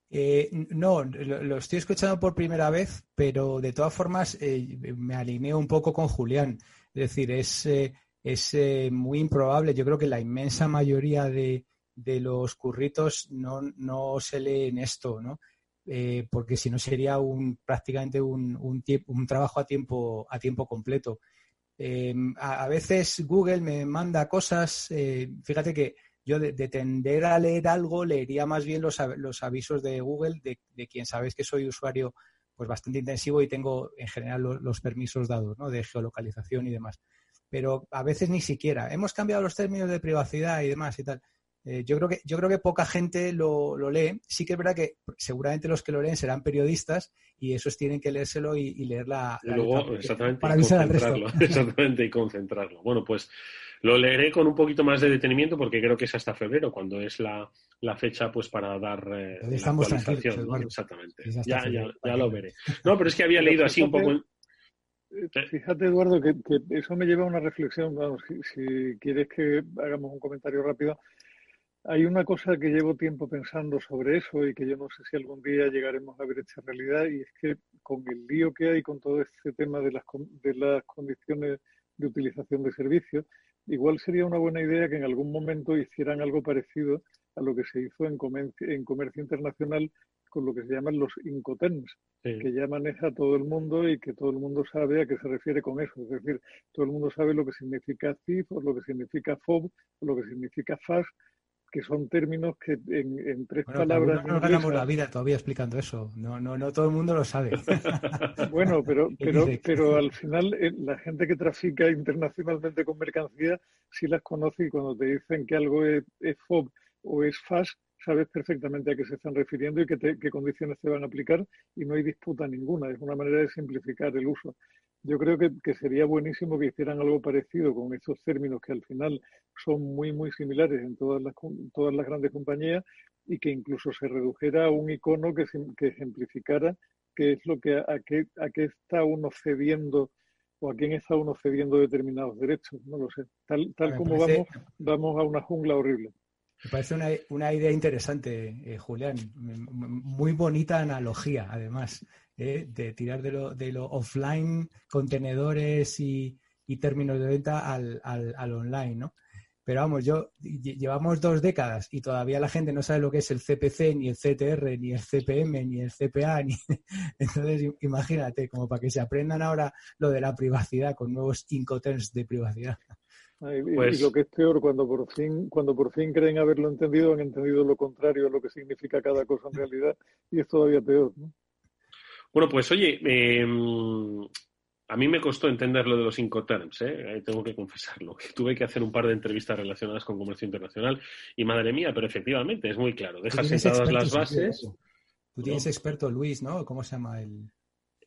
Eh, no, lo, estoy escuchando por primera vez, pero de todas formas eh, me alineo un poco con Julián. Es decir, es, eh, es muy improbable. Yo creo que la inmensa mayoría de, de los curritos no, no se leen esto, ¿no? porque si no sería un, prácticamente un, un, un, trabajo a tiempo, a tiempo completo. A, a, veces Google me manda cosas, fíjate que yo de, tender a leer algo, leería más bien los, los avisos de Google, de, de, quien sabéis que soy usuario pues bastante intensivo y tengo en general los, permisos dados, ¿no? De geolocalización y demás. Pero a veces ni siquiera. Hemos cambiado los términos de privacidad y demás y tal. Eh, yo creo que yo creo que poca gente lo, lo, lee. Sí que es verdad que seguramente los que lo leen serán periodistas y esos tienen que leérselo y, y leer la, exactamente, para avisar al resto. Exactamente, y concentrarlo. Bueno, pues lo leeré con un poquito más de detenimiento porque creo que es hasta febrero, cuando es la, la fecha pues para dar eh, la actualización. Exactamente. Ya, ya, ya, lo veré. No, pero es que había leído así un poco... Eh, fíjate, Eduardo, que, eso me lleva a una reflexión. Vamos, si, quieres que hagamos un comentario rápido, hay una cosa que llevo tiempo pensando sobre eso y que yo no sé si algún día llegaremos a ver esta realidad y es que con el lío que hay con todo este tema de las, de las condiciones de utilización de servicios, igual sería una buena idea que en algún momento hicieran algo parecido a lo que se hizo en comercio, en comercio internacional con lo que se llaman los incoterms, que ya maneja todo el mundo y que todo el mundo sabe a qué se refiere con eso. Es decir, todo el mundo sabe lo que significa CIF o lo que significa FOB o lo que significa FAS que son términos que en, tres palabras. No, ganamos la vida todavía explicando eso. No, no, no todo el mundo lo sabe. bueno, pero, pero, pero al final eh, la gente que trafica internacionalmente con mercancías sí las conoce y cuando te dicen que algo es, FOB o es FAS, sabes perfectamente a qué se están refiriendo y qué, qué condiciones se van a aplicar y no hay disputa ninguna. Es una manera de simplificar el uso. Yo creo que, sería buenísimo que hicieran algo parecido con estos términos que al final son muy, muy similares en todas las, todas las grandes compañías y que incluso se redujera a un icono que, que ejemplificara qué es lo que, a qué, a qué está uno cediendo o a quién está uno cediendo determinados derechos. No lo sé. Tal, tal como vamos, vamos a una jungla horrible. Me parece una, una idea interesante, eh, Julián. Muy bonita analogía, además. ¿Eh? de tirar de lo, de lo offline, contenedores y, términos de venta al, al, online, ¿no? Pero vamos, yo llevamos dos décadas y todavía la gente no sabe lo que es el CPC, ni el CTR, ni el CPM, ni el CPA. Ni... Entonces, imagínate, como para que se aprendan ahora lo de la privacidad con nuevos incoterms de privacidad. y, pues lo que es peor, cuando por fin, cuando por fin creen haberlo entendido, han entendido lo contrario a lo que significa cada cosa en realidad y es todavía peor. ¿no? Bueno, pues oye, em, a mí me costó entender lo de los Incoterms, ¿eh? tengo que confesarlo. Tuve que hacer un par de entrevistas relacionadas con comercio internacional y madre mía, pero efectivamente es muy claro. Dejas sentadas las bases. Tú tienes experto, Luis, ¿no? ¿Cómo se llama el...?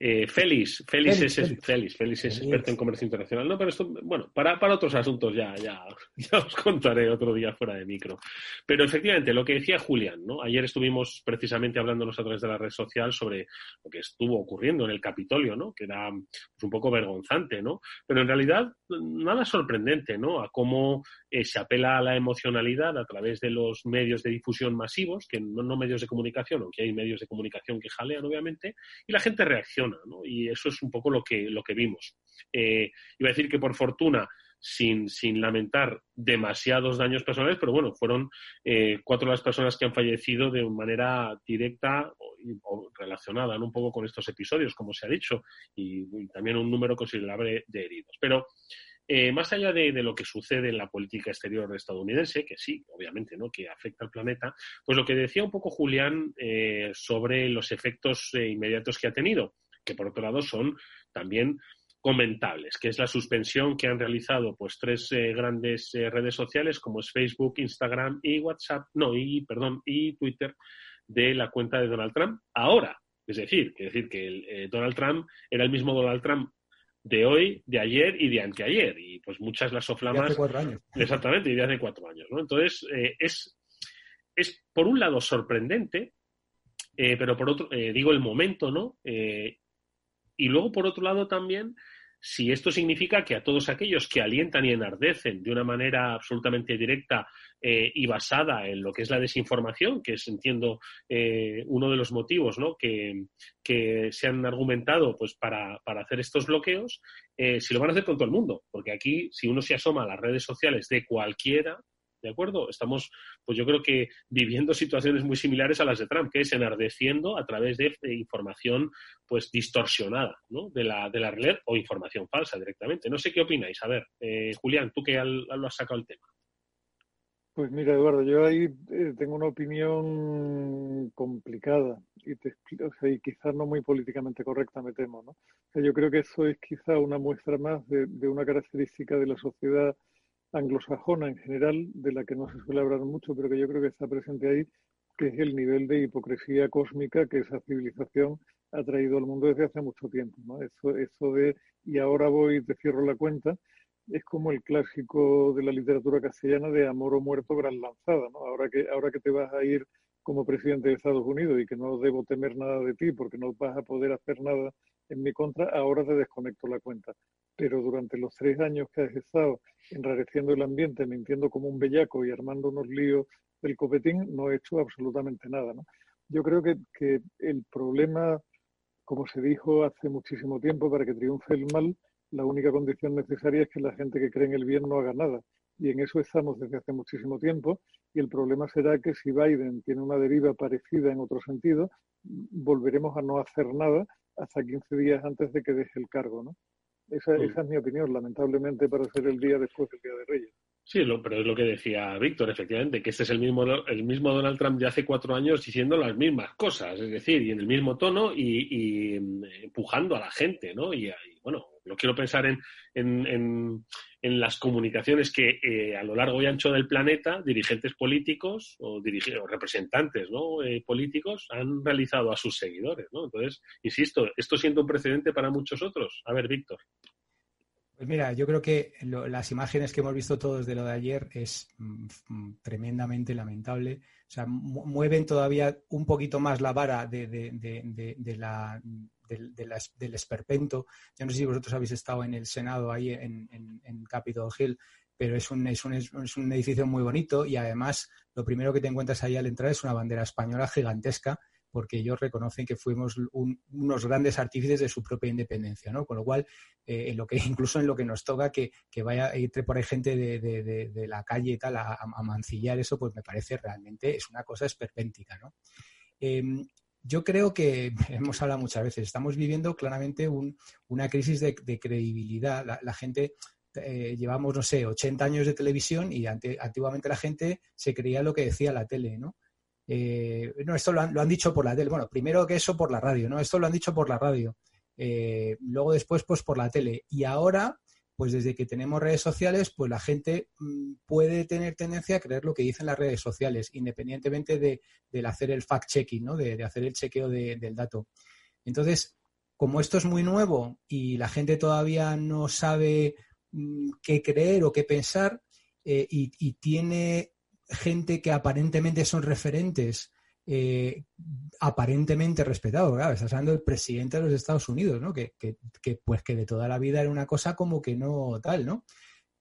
Eh, Félix, Félix, es, Félix. es experto en comercio internacional. No, pero esto, bueno, para, para otros asuntos ya, ya, ya os contaré otro día fuera de micro. Pero efectivamente, lo que decía Julián, ¿no? Ayer estuvimos precisamente hablándonos a través de la red social sobre lo que estuvo ocurriendo en el Capitolio, ¿no? Que era pues, un poco vergonzante, ¿no? Pero en realidad, nada sorprendente, ¿no? A cómo eh, se apela a la emocionalidad a través de los medios de difusión masivos, que no, no medios de comunicación, aunque hay medios de comunicación que jalean, obviamente, y la gente reacciona y eso es un poco lo que, lo que vimos. Eh, iba a decir que por fortuna, sin, sin, lamentar demasiados daños personales, pero bueno, fueron eh, cuatro las personas que han fallecido de manera directa o, relacionada un poco con estos episodios, como se ha dicho, y, también un número considerable de heridos. Pero eh, más allá de, lo que sucede en la política exterior estadounidense, que sí, obviamente, ¿no? que afecta al planeta, pues lo que decía un poco Julián sobre los efectos inmediatos que ha tenido que por otro lado son también comentables, que es la suspensión que han realizado pues tres eh, grandes eh, redes sociales como es Facebook, Instagram y WhatsApp, no, y perdón, y Twitter de la cuenta de Donald Trump ahora. Es decir, que decir que el, eh, Donald Trump era el mismo Donald Trump de hoy, de ayer y de anteayer. Y pues muchas las soflamas. De hace cuatro años. Exactamente, y de hace cuatro años. ¿no? Entonces, es, es por un lado sorprendente, pero por otro, digo el momento, ¿no? Y luego, por otro lado, también, si esto significa que a todos aquellos que alientan y enardecen de una manera absolutamente directa eh, y basada en lo que es la desinformación, que es, entiendo, eh, uno de los motivos ¿no? que, se han argumentado pues, para, hacer estos bloqueos, eh, si lo van a hacer con todo el mundo. Porque aquí, si uno se asoma a las redes sociales de cualquiera, ¿De acuerdo? Estamos, pues yo creo que viviendo situaciones muy similares a las de Trump, que es enardeciendo a través de, información pues distorsionada, ¿no? De la, de la realidad o información falsa directamente. No sé qué opináis. A ver, eh, Julián, tú que lo has sacado el tema. Pues mira, Eduardo, yo ahí eh, tengo una opinión complicada y, te, o y quizás no muy políticamente correcta, me temo, ¿no? yo creo que eso es quizá una muestra más de, de una característica de la sociedad anglosajona en general, de la que no se suele hablar mucho, pero que yo creo que está presente ahí, que es el nivel de hipocresía cósmica que esa civilización ha traído al mundo desde hace mucho tiempo. ¿no? Eso, eso de, y ahora voy y te cierro la cuenta, es como el clásico de la literatura castellana de amor o muerto gran lanzada. ¿no? Ahora, que, ahora que te vas a ir como presidente de Estados Unidos y que no debo temer nada de ti porque no vas a poder hacer nada en mi contra, ahora te desconecto la cuenta. Pero durante los tres años que has estado enrareciendo el ambiente, mintiendo como un bellaco y armando unos líos del copetín, no he hecho absolutamente nada. Yo creo que, que el problema, como se dijo hace muchísimo tiempo, para que triunfe el mal, la única condición necesaria es que la gente que cree en el bien no haga nada. Y en eso estamos desde hace muchísimo tiempo. Y el problema será que si Biden tiene una deriva parecida en otro sentido, volveremos a no hacer nada hasta 15 días antes de que deje el cargo. ¿no? Esa, mm. esa es mi opinión, lamentablemente, para ser el día después del Día de Reyes. Sí, pero es lo que decía Víctor, efectivamente, que este es el mismo, el mismo Donald Trump de hace cuatro años diciendo las mismas cosas, es decir, y en el mismo tono y, mm, empujando a la gente, ¿no? Y, bueno, no quiero pensar en, en, en, las comunicaciones que eh, a lo largo y ancho del planeta dirigentes políticos o, representantes ¿no? Eh, políticos han realizado a sus seguidores, ¿no? Entonces, insisto, esto siendo un precedente para muchos otros. A ver, Víctor. Pues mira, yo creo que las imágenes que hemos visto todos de lo de ayer es mm, mm, tremendamente lamentable. O sea, mueven todavía un poquito más la vara de, la, del esperpento. Yo no sé si vosotros habéis estado en el Senado ahí en, en, Capitol Hill, pero es un, es, un, es un edificio muy bonito y además lo primero que te encuentras ahí al entrar es una bandera española gigantesca porque ellos reconocen que fuimos unos grandes artífices de su propia independencia, ¿no? Con lo cual, eh, en lo que, incluso en lo que nos toca que, vaya entre por ahí gente de, la calle y tal a, mancillar eso, pues me parece realmente es una cosa esperpéntica, ¿no? Em, yo creo que hemos hablado muchas veces, estamos viviendo claramente una crisis de, credibilidad. La, gente eh, llevamos, no sé, 80 años de televisión y antiguamente la gente se creía lo que decía la tele, ¿no? eh, no, esto lo han, dicho por la tele. Bueno, primero que eso por la radio, ¿no? Esto lo han dicho por la radio. Eh, luego después, pues por la tele. Y ahora, pues desde que tenemos redes sociales, pues la gente mm, puede tener tendencia a creer lo que dicen las redes sociales, independientemente de, del hacer el fact-checking, ¿no? De, hacer el chequeo del dato. Entonces, como esto es muy nuevo y la gente todavía no sabe mm, qué creer o qué pensar, eh, y, tiene gente que aparentemente son referentes, eh, aparentemente respetados. Claro, estás hablando del presidente de los Estados Unidos, ¿no? Que, pues que de toda la vida era una cosa como que no tal, ¿no?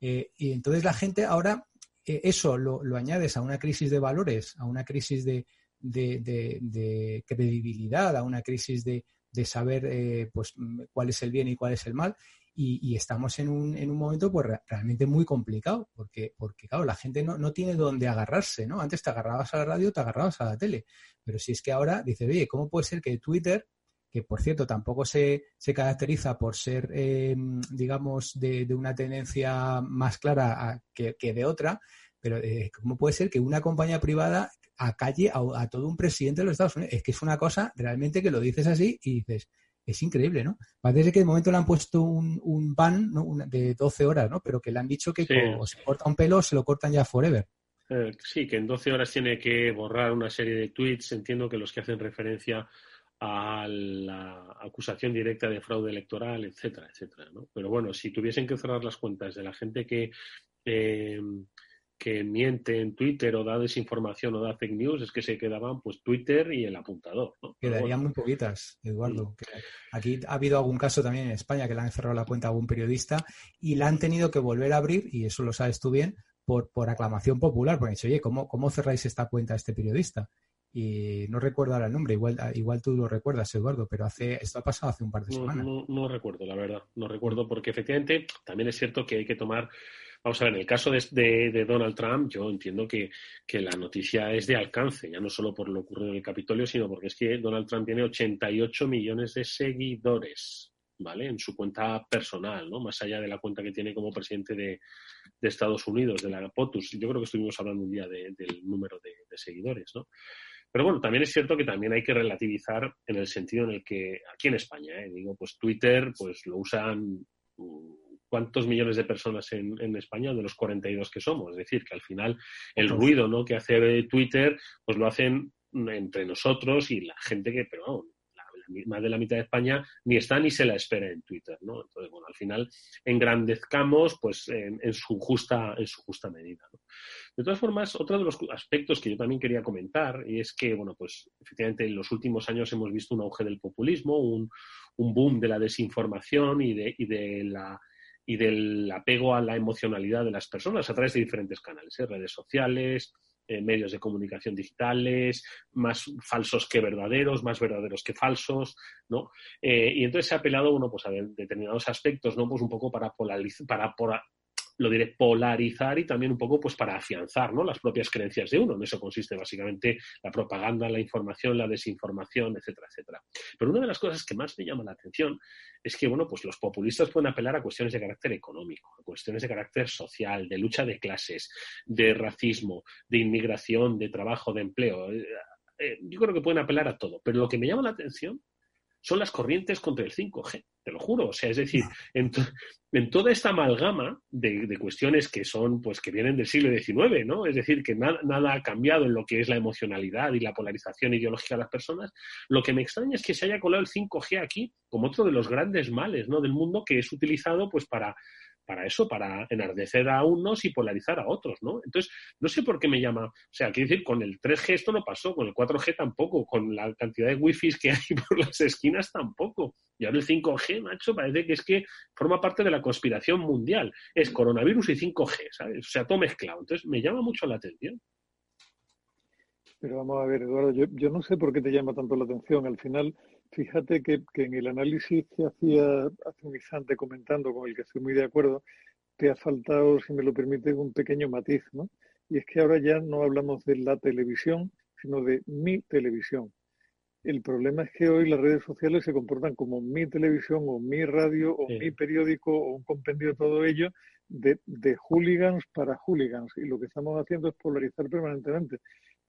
Eh, y entonces la gente ahora eh, eso lo, añades a una crisis de valores, a una crisis de, de, credibilidad, a una crisis de, saber pues cuál es el bien y cuál es el mal y, estamos en un, en un momento pues realmente muy complicado, porque, porque claro, la gente no, no tiene dónde agarrarse, ¿no? Antes te agarrabas a la radio, te agarrabas a la tele, pero si es que ahora dice, oye, ¿cómo puede ser que Twitter, que por cierto tampoco se, se caracteriza por ser, em, digamos, de, de, una tendencia más clara que, que, de otra, pero eh, ¿cómo puede ser que una compañía privada acalle a, a todo un presidente de los Estados Unidos? Es que es una cosa realmente que lo dices así y dices, es increíble, ¿no? Parece que de momento le han puesto un, un ban de 12 horas, ¿no? Pero que le han dicho que si se corta un pelo, se lo cortan ya forever. Eh, sí, que en 12 horas tiene que borrar una serie de tweets. Entiendo que los que hacen referencia a la acusación directa de fraude electoral, etcétera, etcétera, ¿no? Pero bueno, si tuviesen que cerrar las cuentas de la gente que eh, que miente en Twitter o da desinformación o da fake news es que se quedaban pues Twitter y el apuntador. Quedarían muy poquitas, Eduardo. Aquí ha habido algún caso también en España que le han cerrado la cuenta a algún periodista y la han tenido que volver a abrir, y eso lo sabes tú bien, por, por aclamación popular, porque han dicho, oye, ¿cómo, ¿cómo cerráis esta cuenta a este periodista? y no recuerdo ahora el nombre, igual, igual tú lo recuerdas, Eduardo, pero hace, esto ha pasado hace un par de semanas. No, no, recuerdo, la verdad, no recuerdo, porque efectivamente también es cierto que hay que tomar Vamos a ver, en el caso de, Donald Trump, yo entiendo que, la noticia es de alcance, ya no solo por lo ocurrido en el Capitolio, sino porque es que Donald Trump tiene 88 millones de seguidores, ¿vale? En su cuenta personal, ¿no? Más allá de la cuenta que tiene como presidente de, Estados Unidos, de la POTUS. Yo creo que estuvimos hablando un día del número de, seguidores, ¿no? Pero bueno, también es cierto que también hay que relativizar en el sentido en el que aquí en España, ¿eh? digo, pues Twitter, pues lo usan cuántos millones de personas en, en, España de los 42 que somos. Es decir, que al final el ruido ¿no? que hace Twitter, pues lo hacen entre nosotros y la gente que, pero más de la mitad de España ni está ni se la espera en Twitter, ¿no? Entonces, bueno, al final engrandezcamos pues en, su justa en su justa medida. De todas formas, otro de los aspectos que yo también quería comentar y es que, bueno, pues efectivamente en los últimos años hemos visto un auge del populismo, un, un boom de la desinformación y de, y de la y del apego a la emocionalidad de las personas a través de diferentes canales, ¿eh? redes sociales, eh, medios de comunicación digitales, más falsos que verdaderos, más verdaderos que falsos, ¿no? Eh, y entonces se ha apelado, bueno, pues a determinados aspectos, ¿no? Pues un poco para, polarizar, para, lo diré, polarizar y también un poco pues para afianzar ¿no? las propias creencias de uno. En eso consiste básicamente la propaganda, la información, la desinformación, etcétera, etcétera. Pero una de las cosas que más me llama la atención es que, bueno, pues los populistas pueden apelar a cuestiones de carácter económico, a cuestiones de carácter social, de lucha de clases, de racismo, de inmigración, de trabajo, de empleo. Eh, eh, yo creo que pueden apelar a todo. Pero lo que me llama la atención son las corrientes contra el 5G, te lo juro. O sea, es decir, en, toda esta amalgama de, cuestiones que son, pues, que vienen del siglo XIX, ¿no? Es decir, que nada ha cambiado en lo que es la emocionalidad y la polarización ideológica de las personas. Lo que me extraña es que se haya colado el 5G aquí como otro de los grandes males, ¿no? Del mundo que es utilizado, pues, para para eso, para enardecer a unos y polarizar a otros, ¿no? Entonces, no sé por qué me llama, o sea, quiero decir, con el 3G esto no pasó, con el 4G tampoco, con la cantidad de wifi que hay por las esquinas tampoco. Y ahora el 5G, macho, parece que es que forma parte de la conspiración mundial. Es coronavirus y 5G, ¿sabes? O sea, todo mezclado. Entonces, me llama mucho la atención. Pero vamos a ver, Eduardo, yo, yo no sé por qué te llama tanto la atención. Al final, Fíjate que, en el análisis que hacía hace un instante comentando, con el que estoy muy de acuerdo, te ha faltado, si me lo permite, un pequeño matiz, ¿no? Y es que ahora ya no hablamos de la televisión, sino de mi televisión. El problema es que hoy las redes sociales se comportan como mi televisión o mi radio o mi periódico o un compendio de todo ello de, de hooligans para hooligans. Y lo que estamos haciendo es polarizar permanentemente.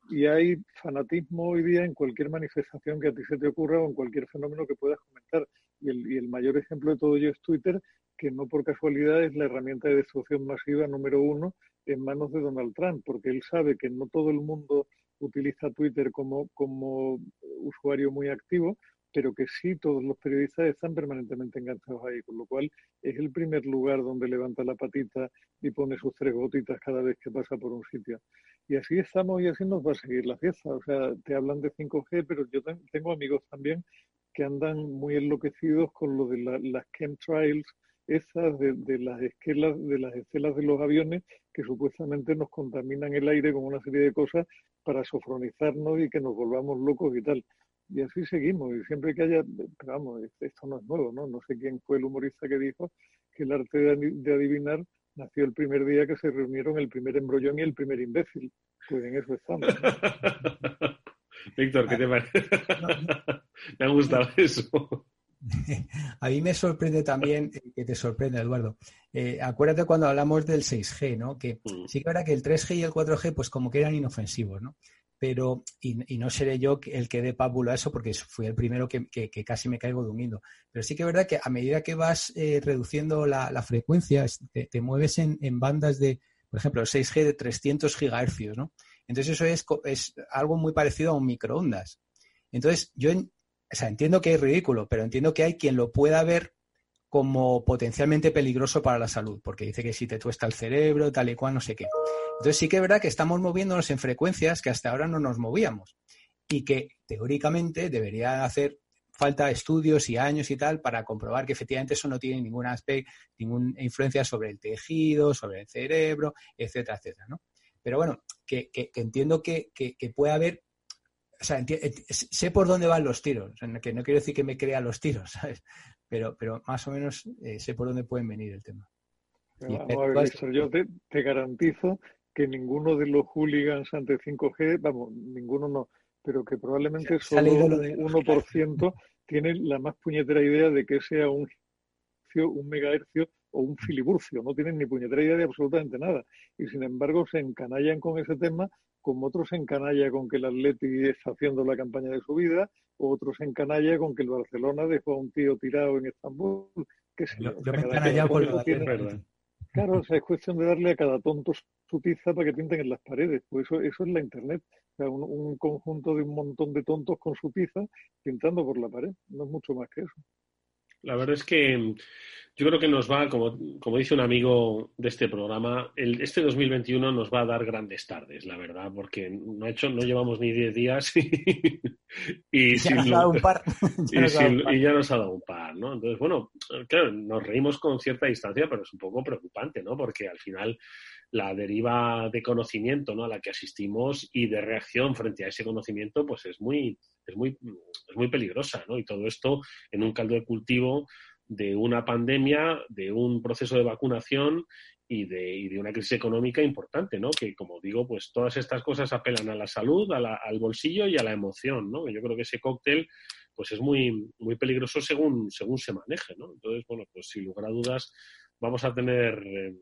Y hay fanatismo hoy día en cualquier manifestación que a ti se te ocurra o en cualquier fenómeno que puedas comentar. Y el, y el mayor ejemplo de todo ello es Twitter, que no por casualidad es la herramienta de destrucción masiva número uno en manos de Donald Trump, porque él sabe que no todo el mundo utiliza Twitter como, como usuario muy activo, pero que sí todos los periodistas están permanentemente enganchados ahí, con lo cual es el primer lugar donde levanta la patita y pone sus tres gotitas cada vez que pasa por un sitio. Y así estamos y así nos va a seguir la fiesta. O sea, te hablan de 5G, pero yo tengo amigos también que andan muy enloquecidos con lo de las chemtrails, esas de, de, las esquelas, de las estelas de los aviones que supuestamente nos contaminan el aire con una serie de cosas para sofronizarnos y que nos volvamos locos y tal. Y así seguimos, y siempre que haya, vamos, esto no es nuevo, ¿no? No sé quién fue el humorista que dijo que el arte de adivinar nació el primer día que se reunieron el primer embrollón y el primer imbécil. Pues en eso estamos. Víctor, ¿qué te parece? me ha gustado eso. A mí me sorprende también, eh, que te sorprende, Eduardo. Eh, acuérdate cuando hablamos del 6G, ¿no? Que mm. sí que era que el 3G y el 4G, pues como que eran inofensivos, ¿no? Pero, y, no seré yo el que dé pábulo a eso porque fui el primero que, casi me caigo durmiendo. Pero sí que es verdad que a medida que vas eh, reduciendo la, frecuencia, te, mueves en, bandas de, por ejemplo, 6G de 300 gigahercios, ¿no? Entonces eso es, es algo muy parecido a un microondas. Entonces yo o sea, entiendo que es ridículo, pero entiendo que hay quien lo pueda ver como potencialmente peligroso para la salud, porque dice que si te tuesta el cerebro, tal y cual, no sé qué. Entonces sí que es verdad que estamos moviéndonos en frecuencias que hasta ahora no nos movíamos y que teóricamente debería hacer falta estudios y años y tal para comprobar que efectivamente eso no tiene ningún aspecto, ninguna influencia sobre el tejido, sobre el cerebro, etcétera, etcétera, ¿no? Pero bueno, que, entiendo que, que, puede haber o sea, sé por dónde van los tiros, que no quiero decir que me crea los tiros, ¿sabes? Pero, pero más o menos eh, sé por dónde pueden venir el tema. Vamos a ver, yo te, te, garantizo que ninguno de los hooligans ante 5G, vamos, ninguno no, pero que probablemente solo un 1% tiene la más puñetera idea de que sea un, un megahercio o un filiburcio, no tienen ni puñetera idea de absolutamente nada. Y sin embargo se encanallan con ese tema, como otros se encanalla con que el Atleti está haciendo la campaña de su vida, o otros se encanalla con que el Barcelona dejó a un tío tirado en Estambul. Que se yo, me he con lo Claro, o sea, es cuestión de darle a cada tonto su tiza para que pinten en las paredes. Pues eso, eso es la Internet. O sea, un, conjunto de un montón de tontos con su tiza pintando por la pared. No es mucho más que eso. La verdad es que yo creo que nos va, como, como dice un amigo de este programa, el, este 2021 nos va a dar grandes tardes, la verdad, porque no, ha hecho, no llevamos ni 10 días y, ya nos ha dado un par. y, ya nos ha dado un par, ¿no? Entonces, bueno, claro, nos reímos con cierta distancia, pero es un poco preocupante, ¿no? Porque al final la deriva de conocimiento ¿no? a la que asistimos y de reacción frente a ese conocimiento pues es muy, es muy, es muy peligrosa. ¿no? Y todo esto en un caldo de cultivo de una pandemia, de un proceso de vacunación y de, y de, una crisis económica importante, ¿no? Que, como digo, pues todas estas cosas apelan a la salud, al bolsillo y a la emoción, ¿no? Yo creo que ese cóctel, pues es muy, muy peligroso según, según se maneje, ¿no? Entonces, bueno, pues sin lugar a dudas vamos a tener eh,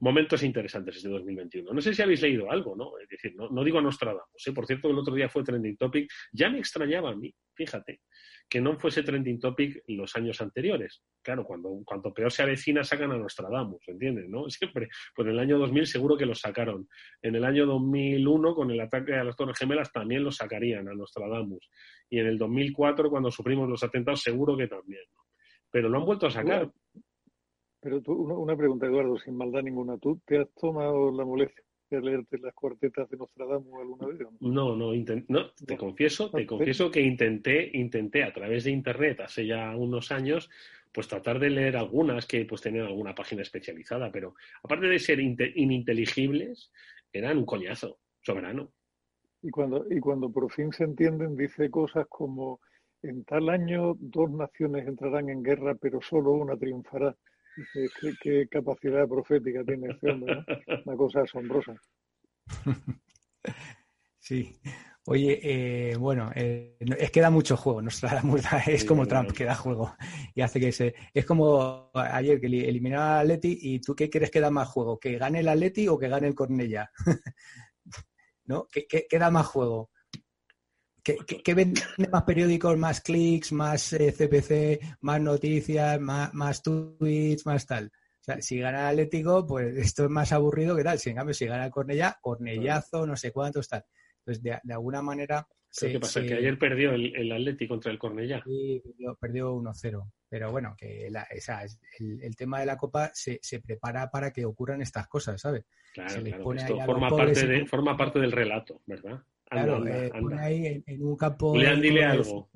momentos interesantes este 2021. No sé si habéis leído algo, ¿no? Es decir, no, no digo a Nostradamus, ¿eh? por cierto, el otro día fue trending topic. Ya me extrañaba a mí, fíjate, que no fuese trending topic los años anteriores. Claro, cuando cuanto peor se avecina sacan a Nostradamus, ¿entiendes? ¿no? Siempre. Pues en el año 2000 seguro que lo sacaron. En el año 2001, con el ataque a las Torres Gemelas, también lo sacarían a Nostradamus. Y en el 2004, cuando sufrimos los atentados, seguro que también. Pero lo han vuelto a sacar. Pero tú, una, pregunta, Eduardo, sin maldad ninguna. ¿Tú te has tomado la molestia de leerte las cuartetas de Nostradamus alguna vez? No, no, no, te confieso, te confieso que intenté, intenté a través de internet hace ya unos años, pues tratar de leer algunas que pues tenían alguna página especializada, pero aparte de ser ininteligibles, eran un coñazo, soberano. Y cuando, y cuando por fin se entienden, dice cosas como en tal año dos naciones entrarán en guerra, pero solo una triunfará. Qué, capacidad profética tiene este hombre, Una cosa asombrosa. Sí. Oye, eh, bueno, eh, es que da mucho juego. Nuestra es como Trump, que da juego. Y hace que se. Es como ayer que eliminó a Atleti y tú qué crees que da más juego, que gane el Atleti o que gane el Cornella. ¿no? ¿Qué, qué, da más juego? ¿Qué, qué, vende más periódicos, más clics, más CPC, eh, más noticias, más, más tweets, más tal? O sea, si gana el Atlético, pues esto es más aburrido que tal. Si en cambio, si gana el Cornellá, Cornellazo, no sé cuántos tal. Entonces, de, de alguna manera ¿Qué pasa? Que ayer perdió el, el Atleti contra el Cornellá. Sí, perdió, 1-0. Pero bueno, que el, tema de la Copa se, se, prepara para que ocurran estas cosas, ¿sabes? Claro, claro. Esto forma parte, de, forma parte del relato, ¿verdad? Claro, eh, pone ahí en, un campo... Julián, dile algo.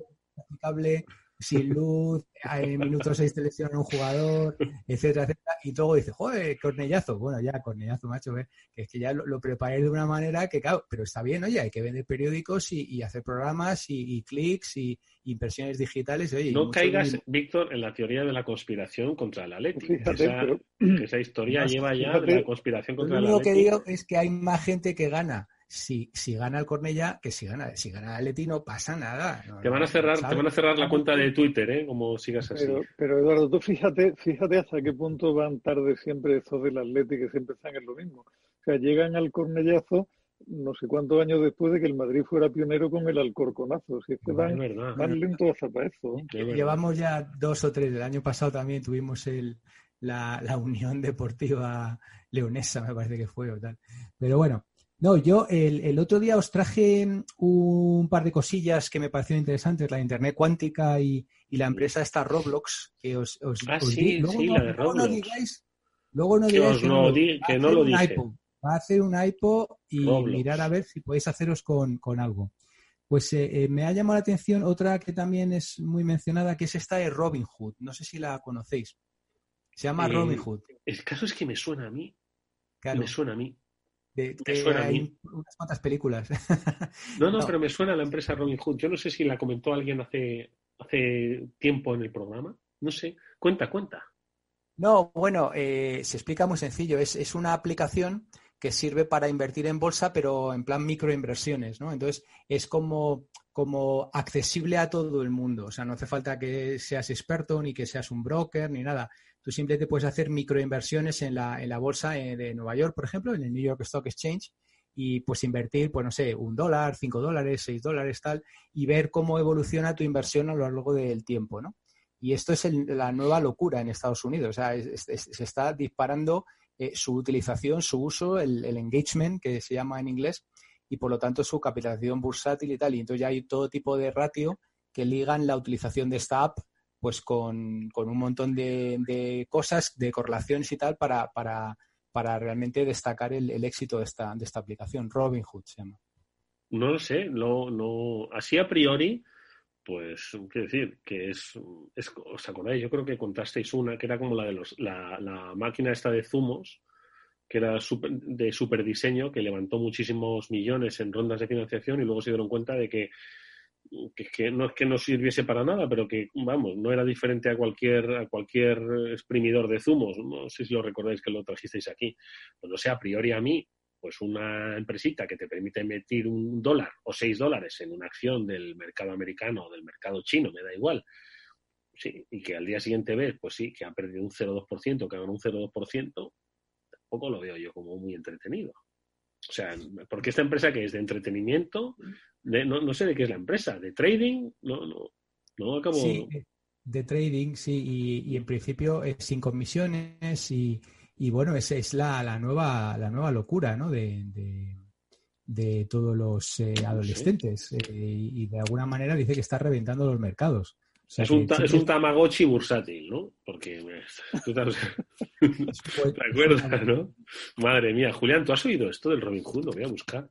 sin luz, en minutos 6 te lesiona un jugador, etcétera, etcétera, y todo dice, joder, cornellazo, bueno, ya, cornellazo, macho, que es que ya lo, preparé de una manera que, claro, pero está bien, oye, hay que vender periódicos y, hacer programas y, clics y impresiones digitales, oye. No caigas, Víctor, en la teoría de la conspiración contra la ley. esa, esa, historia lleva ya la conspiración contra la Lo que digo es que hay más gente que gana si, si gana el Cornella, que si gana, si gana el Leti no pasa nada. te van a cerrar, te van a cerrar la cuenta de Twitter, ¿eh? Como sigas así. Pero, Eduardo, tú fíjate, fíjate hasta qué punto van tarde siempre estos del Atleti que siempre están en lo mismo. O sea, llegan al cornellazo no sé cuántos años después de que el Madrid fuera pionero con el Alcorconazo. Si es que van, van lentos hasta para eso. Llevamos ya dos o tres. El año pasado también tuvimos el, la, la Unión Deportiva Leonesa, me parece que fue o tal. Pero bueno, no, yo el, otro día os traje un par de cosillas que me parecieron interesantes, la Internet cuántica y, la empresa esta Roblox, que os, os, ah, sí, luego, sí, no, la de luego no digáis, luego no digáis que, no, que no lo dije. Va a hacer un iPod y mirar a ver si podéis haceros con, algo. Pues eh, eh, me ha llamado la atención otra que también es muy mencionada, que es esta de Robin Hood. No sé si la conocéis. Se llama. Eh, Robin Hood. El caso es que me suena a mí. Me suena a mí. De, suena hay unas cuantas películas. No, no, pero me suena la empresa Robin Hood. Yo no sé si la comentó alguien hace, hace tiempo en el programa. No sé. Cuenta, cuenta. No, bueno, eh, se explica muy sencillo. Es, es, una aplicación que sirve para invertir en bolsa, pero en plan microinversiones, ¿no? Entonces, es como, como accesible a todo el mundo. O sea, no hace falta que seas experto, ni que seas un broker, ni nada. Tú simplemente puedes hacer microinversiones en la, en la bolsa eh, de Nueva York, por ejemplo, en el New York Stock Exchange, y pues invertir, pues no sé, un dólar, cinco dólares, seis dólares, tal, y ver cómo evoluciona tu inversión a lo largo del tiempo, ¿no? Y esto es la nueva locura en Estados Unidos. O sea, se está disparando eh, su utilización, su uso, el, engagement, que se llama en inglés, y por lo tanto su capitalización bursátil y tal. Y entonces ya hay todo tipo de ratio que ligan la utilización de esta app pues con, un montón de, cosas, de correlaciones y tal, para, para, para realmente destacar el, éxito de esta, de esta aplicación. Robinhood se llama. No lo sé, no, no, así a priori, pues, quiero decir, que es, es, ¿os acordáis? Yo creo que contasteis una que era como la de los, la, la máquina esta de zumos, que era de super diseño, que levantó muchísimos millones en rondas de financiación y luego se dieron cuenta de que que, no es que no sirviese para nada, pero que, vamos, no era diferente a cualquier, a cualquier exprimidor de zumos. No sé si lo recordáis que lo trajisteis aquí. Pues no sé, a priori a mí, pues una empresita que te permite emitir un dólar o seis dólares en una acción del mercado americano o del mercado chino, me da igual. Sí, y que al día siguiente ves, pues sí, que ha perdido un 0,2%, que ha ganado un 0,2%, tampoco lo veo yo como muy entretenido. O sea, porque esta empresa que es de entretenimiento, no, sé de qué es la empresa, de trading, no, no, no acabo. Sí, de trading, sí, y, en principio es sin comisiones y, y bueno, esa es la, la, nueva, la nueva locura, ¿no? De, de, todos los eh, adolescentes eh, y de alguna manera dice que está reventando los mercados. Es, un es un Tamagotchi bursátil, ¿no? Porque tú te, acuerdas, ¿no? Madre mía, Julián, ¿tú has oído esto del Robin Hood? Lo voy a buscar.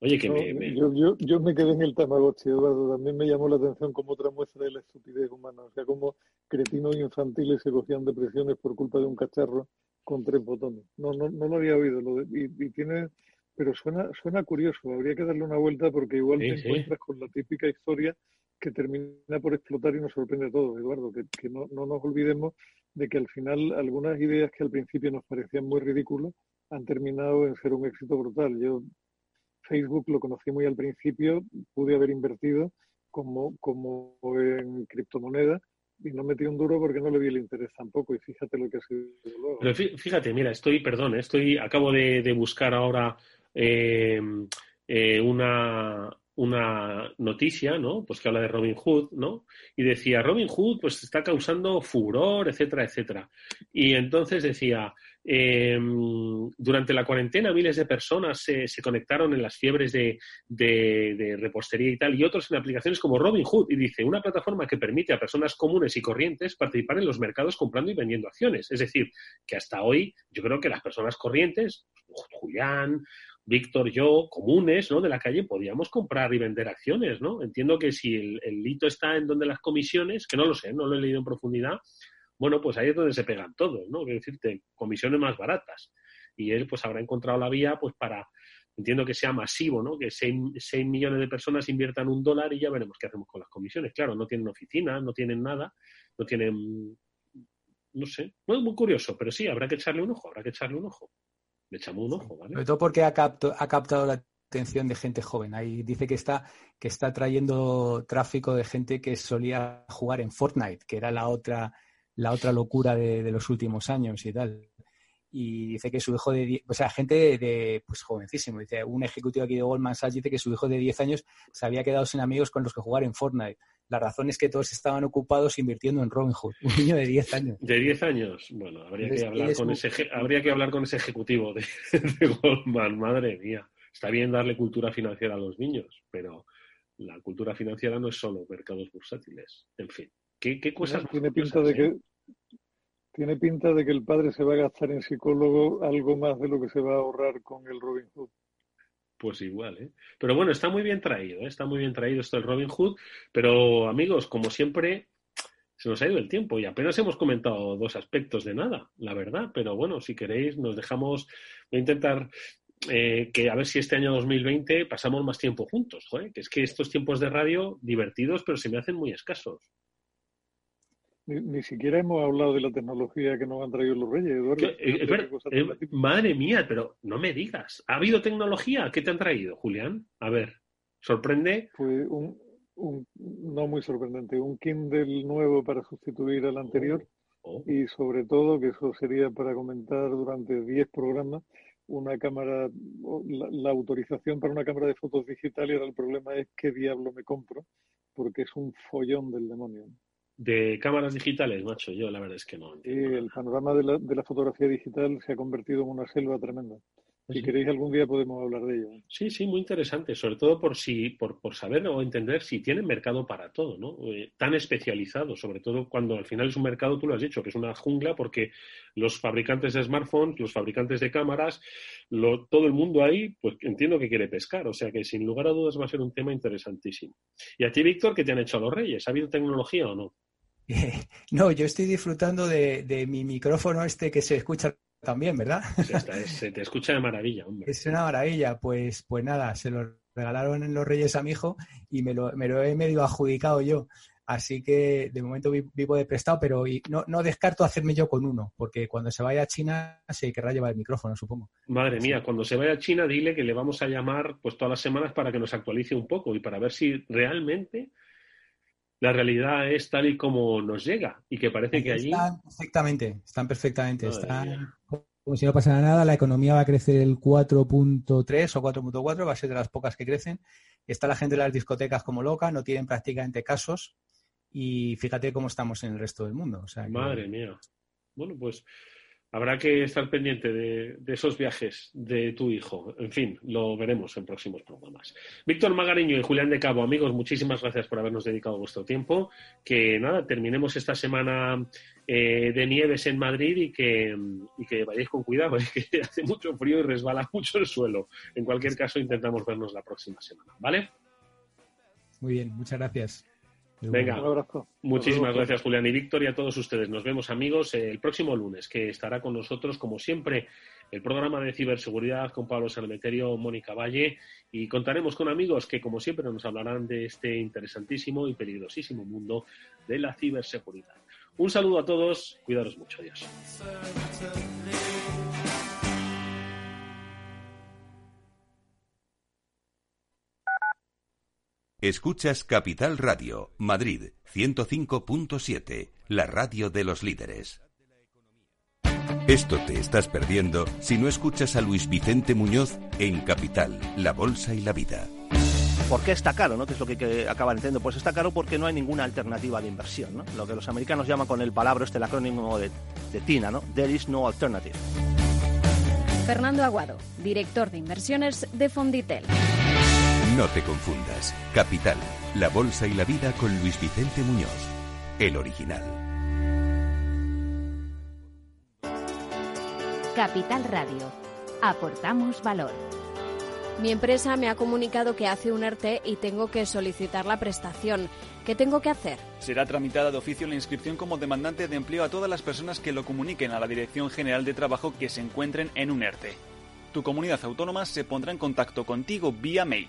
Oye, que me, Yo, yo, yo, me quedé en el Tamagotchi, Eduardo. También me llamó la atención como otra muestra de la estupidez humana. O sea, como cretinos infantiles se cogían depresiones por culpa de un cacharro con tres botones. No, no, no lo había oído. Lo y, tiene, pero suena, suena curioso. Habría que darle una vuelta porque igual te encuentras con la típica historia que termina por explotar y nos sorprende a todos, Eduardo. Que, no, no nos olvidemos de que al final algunas ideas que al principio nos parecían muy ridículas han terminado en ser un éxito brutal. Yo Facebook lo conocí muy al principio, pude haber invertido como, como en criptomonedas y no metí un duro porque no le vi el interés tampoco y fíjate lo que ha sido luego. Pero fíjate, mira, estoy, perdón, estoy, acabo de, buscar ahora eh, eh, una, una noticia, ¿no? Pues que habla de Robin Hood, ¿no? Y decía, Robin Hood pues está causando furor, etcétera, etcétera. Y entonces decía, em, durante la cuarentena miles de personas se, conectaron en las fiebres de, de, repostería y tal, y otros en aplicaciones como Robin Hood. Y dice, una plataforma que permite a personas comunes y corrientes participar en los mercados comprando y vendiendo acciones. Es decir, que hasta hoy yo creo que las personas corrientes, Julián, Víctor, yo, comunes, ¿no? De la calle, podíamos comprar y vender acciones, ¿no? Entiendo que si el, el hito está en donde las comisiones, que no lo sé, no lo he leído en profundidad, bueno, pues ahí es donde se pegan todos, ¿no? Quiero decirte, comisiones más baratas. Y él, pues, habrá encontrado la vía, pues, para, entiendo que sea masivo, ¿no? Que 6, millones de personas inviertan un dólar y ya veremos qué hacemos con las comisiones. Claro, no tienen oficina, no tienen nada, no tienen, no sé, bueno, muy curioso, pero sí, habrá que echarle un ojo, habrá que echarle un ojo. Le echamos un ojo, ¿vale? Sobre todo porque ha, ha captado la atención de gente joven. Ahí dice que está, que está trayendo tráfico de gente que solía jugar en Fortnite, que era la otra, la otra locura de, los últimos años y tal. Y dice que su hijo de, o sea, gente de, pues jovencísimo. Dice, un ejecutivo aquí de Goldman Sachs dice que su hijo de 10 años se había quedado sin amigos con los que jugar en Fortnite. La razón es que todos estaban ocupados invirtiendo en Robinhood. Un niño de 10 años. De 10 años. Bueno, habría que, hablar con ese, habría que hablar con ese ejecutivo de, Goldman. Madre mía. Está bien darle cultura financiera a los niños, pero la cultura financiera no es solo mercados bursátiles. En fin, ¿qué, qué cosas tiene pinta de que Tiene pinta de que el padre se va a gastar en psicólogo algo más de lo que se va a ahorrar con el Robin Hood. Pues igual, ¿eh? Pero bueno, está muy bien traído, ¿eh? está muy bien traído esto del Robin Hood. Pero amigos, como siempre, se nos ha ido el tiempo y apenas hemos comentado dos aspectos de nada, la verdad. Pero bueno, si queréis, nos dejamos. Voy a intentar eh, que a ver si este año 2020 pasamos más tiempo juntos, ¿eh? que es que estos tiempos de radio divertidos, pero se me hacen muy escasos. Ni, siquiera hemos hablado de la tecnología que nos han traído los reyes, Eduardo. Eh, eh, madre mía, pero no me digas. ¿Ha habido tecnología? ¿Qué te han traído, Julián? A ver, ¿sorprende? Fue un, no muy sorprendente, un Kindle nuevo para sustituir al anterior oh, oh. y sobre todo, que eso sería para comentar durante 10 programas, una cámara, la, la, autorización para una cámara de fotos digital y ahora el problema es qué diablo me compro, porque es un follón del demonio de cámaras digitales, macho, yo la verdad es que no. Sí, el panorama de la, de la, fotografía digital se ha convertido en una selva tremenda. Si queréis algún día podemos hablar de ello. Sí, sí, muy interesante, sobre todo por si, por, por saber o entender si tienen mercado para todo, ¿no? Eh, tan especializado, sobre todo cuando al final es un mercado, tú lo has dicho, que es una jungla, porque los fabricantes de smartphones, los fabricantes de cámaras, lo, todo el mundo ahí, pues entiendo que quiere pescar, o sea que sin lugar a dudas va a ser un tema interesantísimo. Y a ti, Víctor, ¿qué te han hecho los Reyes? ¿Ha habido tecnología o no? no, yo estoy disfrutando de, mi micrófono este que se escucha también, ¿verdad? se te escucha de maravilla, hombre. Es una maravilla, pues, pues nada, se lo regalaron en los Reyes a mi hijo y me lo, me lo he medio adjudicado yo. Así que de momento vivo de prestado, pero no, no, descarto hacerme yo con uno, porque cuando se vaya a China se querrá llevar el micrófono, supongo. Madre mía, cuando se vaya a China dile que le vamos a llamar pues todas las semanas para que nos actualice un poco y para ver si realmente la realidad es tal y como nos llega y que parece que allí... Están perfectamente, están perfectamente. están como si no pasara nada, la economía va a crecer el 4.3 o 4.4, va a ser de las pocas que crecen. Está la gente de las discotecas como loca, no tienen prácticamente casos y fíjate cómo estamos en el resto del mundo. Madre mía. Bueno, pues habrá que estar pendiente de, esos viajes de tu hijo. En fin, lo veremos en próximos programas. Víctor Magariño y Julián de Cabo, amigos, muchísimas gracias por habernos dedicado vuestro tiempo. Que nada, terminemos esta semana eh, de nieves en Madrid y que, que vayáis con cuidado, que hace mucho frío y resbala mucho el suelo. En cualquier caso, intentamos vernos la próxima semana, ¿vale? Muy bien, muchas gracias. Venga, muchísimas gracias Julián y Víctor y a todos ustedes. Nos vemos amigos el próximo lunes, que estará con nosotros como siempre el programa de ciberseguridad con Pablo Salmeterio, Mónica Valle y contaremos con amigos que como siempre nos hablarán de este interesantísimo y peligrosísimo mundo de la ciberseguridad. Un saludo a todos, cuidaros mucho, adiós. Escuchas Capital Radio, Madrid 105.7, la radio de los líderes. Esto te estás perdiendo si no escuchas a Luis Vicente Muñoz en Capital, La Bolsa y la Vida. ¿Por qué está caro? ¿no? ¿Qué es lo que, que acaban entendiendo? Pues está caro porque no hay ninguna alternativa de inversión. ¿no? Lo que los americanos llaman con el palabra, este el acrónimo de, de TINA, ¿no? There is no alternative. Fernando Aguado, director de inversiones de Fonditel. No te confundas. Capital, La Bolsa y la Vida con Luis Vicente Muñoz, el original. Capital Radio. Aportamos valor. Mi empresa me ha comunicado que hace un ERTE y tengo que solicitar la prestación. ¿Qué tengo que hacer? Será tramitada de oficio la inscripción como demandante de empleo a todas las personas que lo comuniquen a la Dirección General de Trabajo que se encuentren en un ERTE. Tu comunidad autónoma se pondrá en contacto contigo vía mail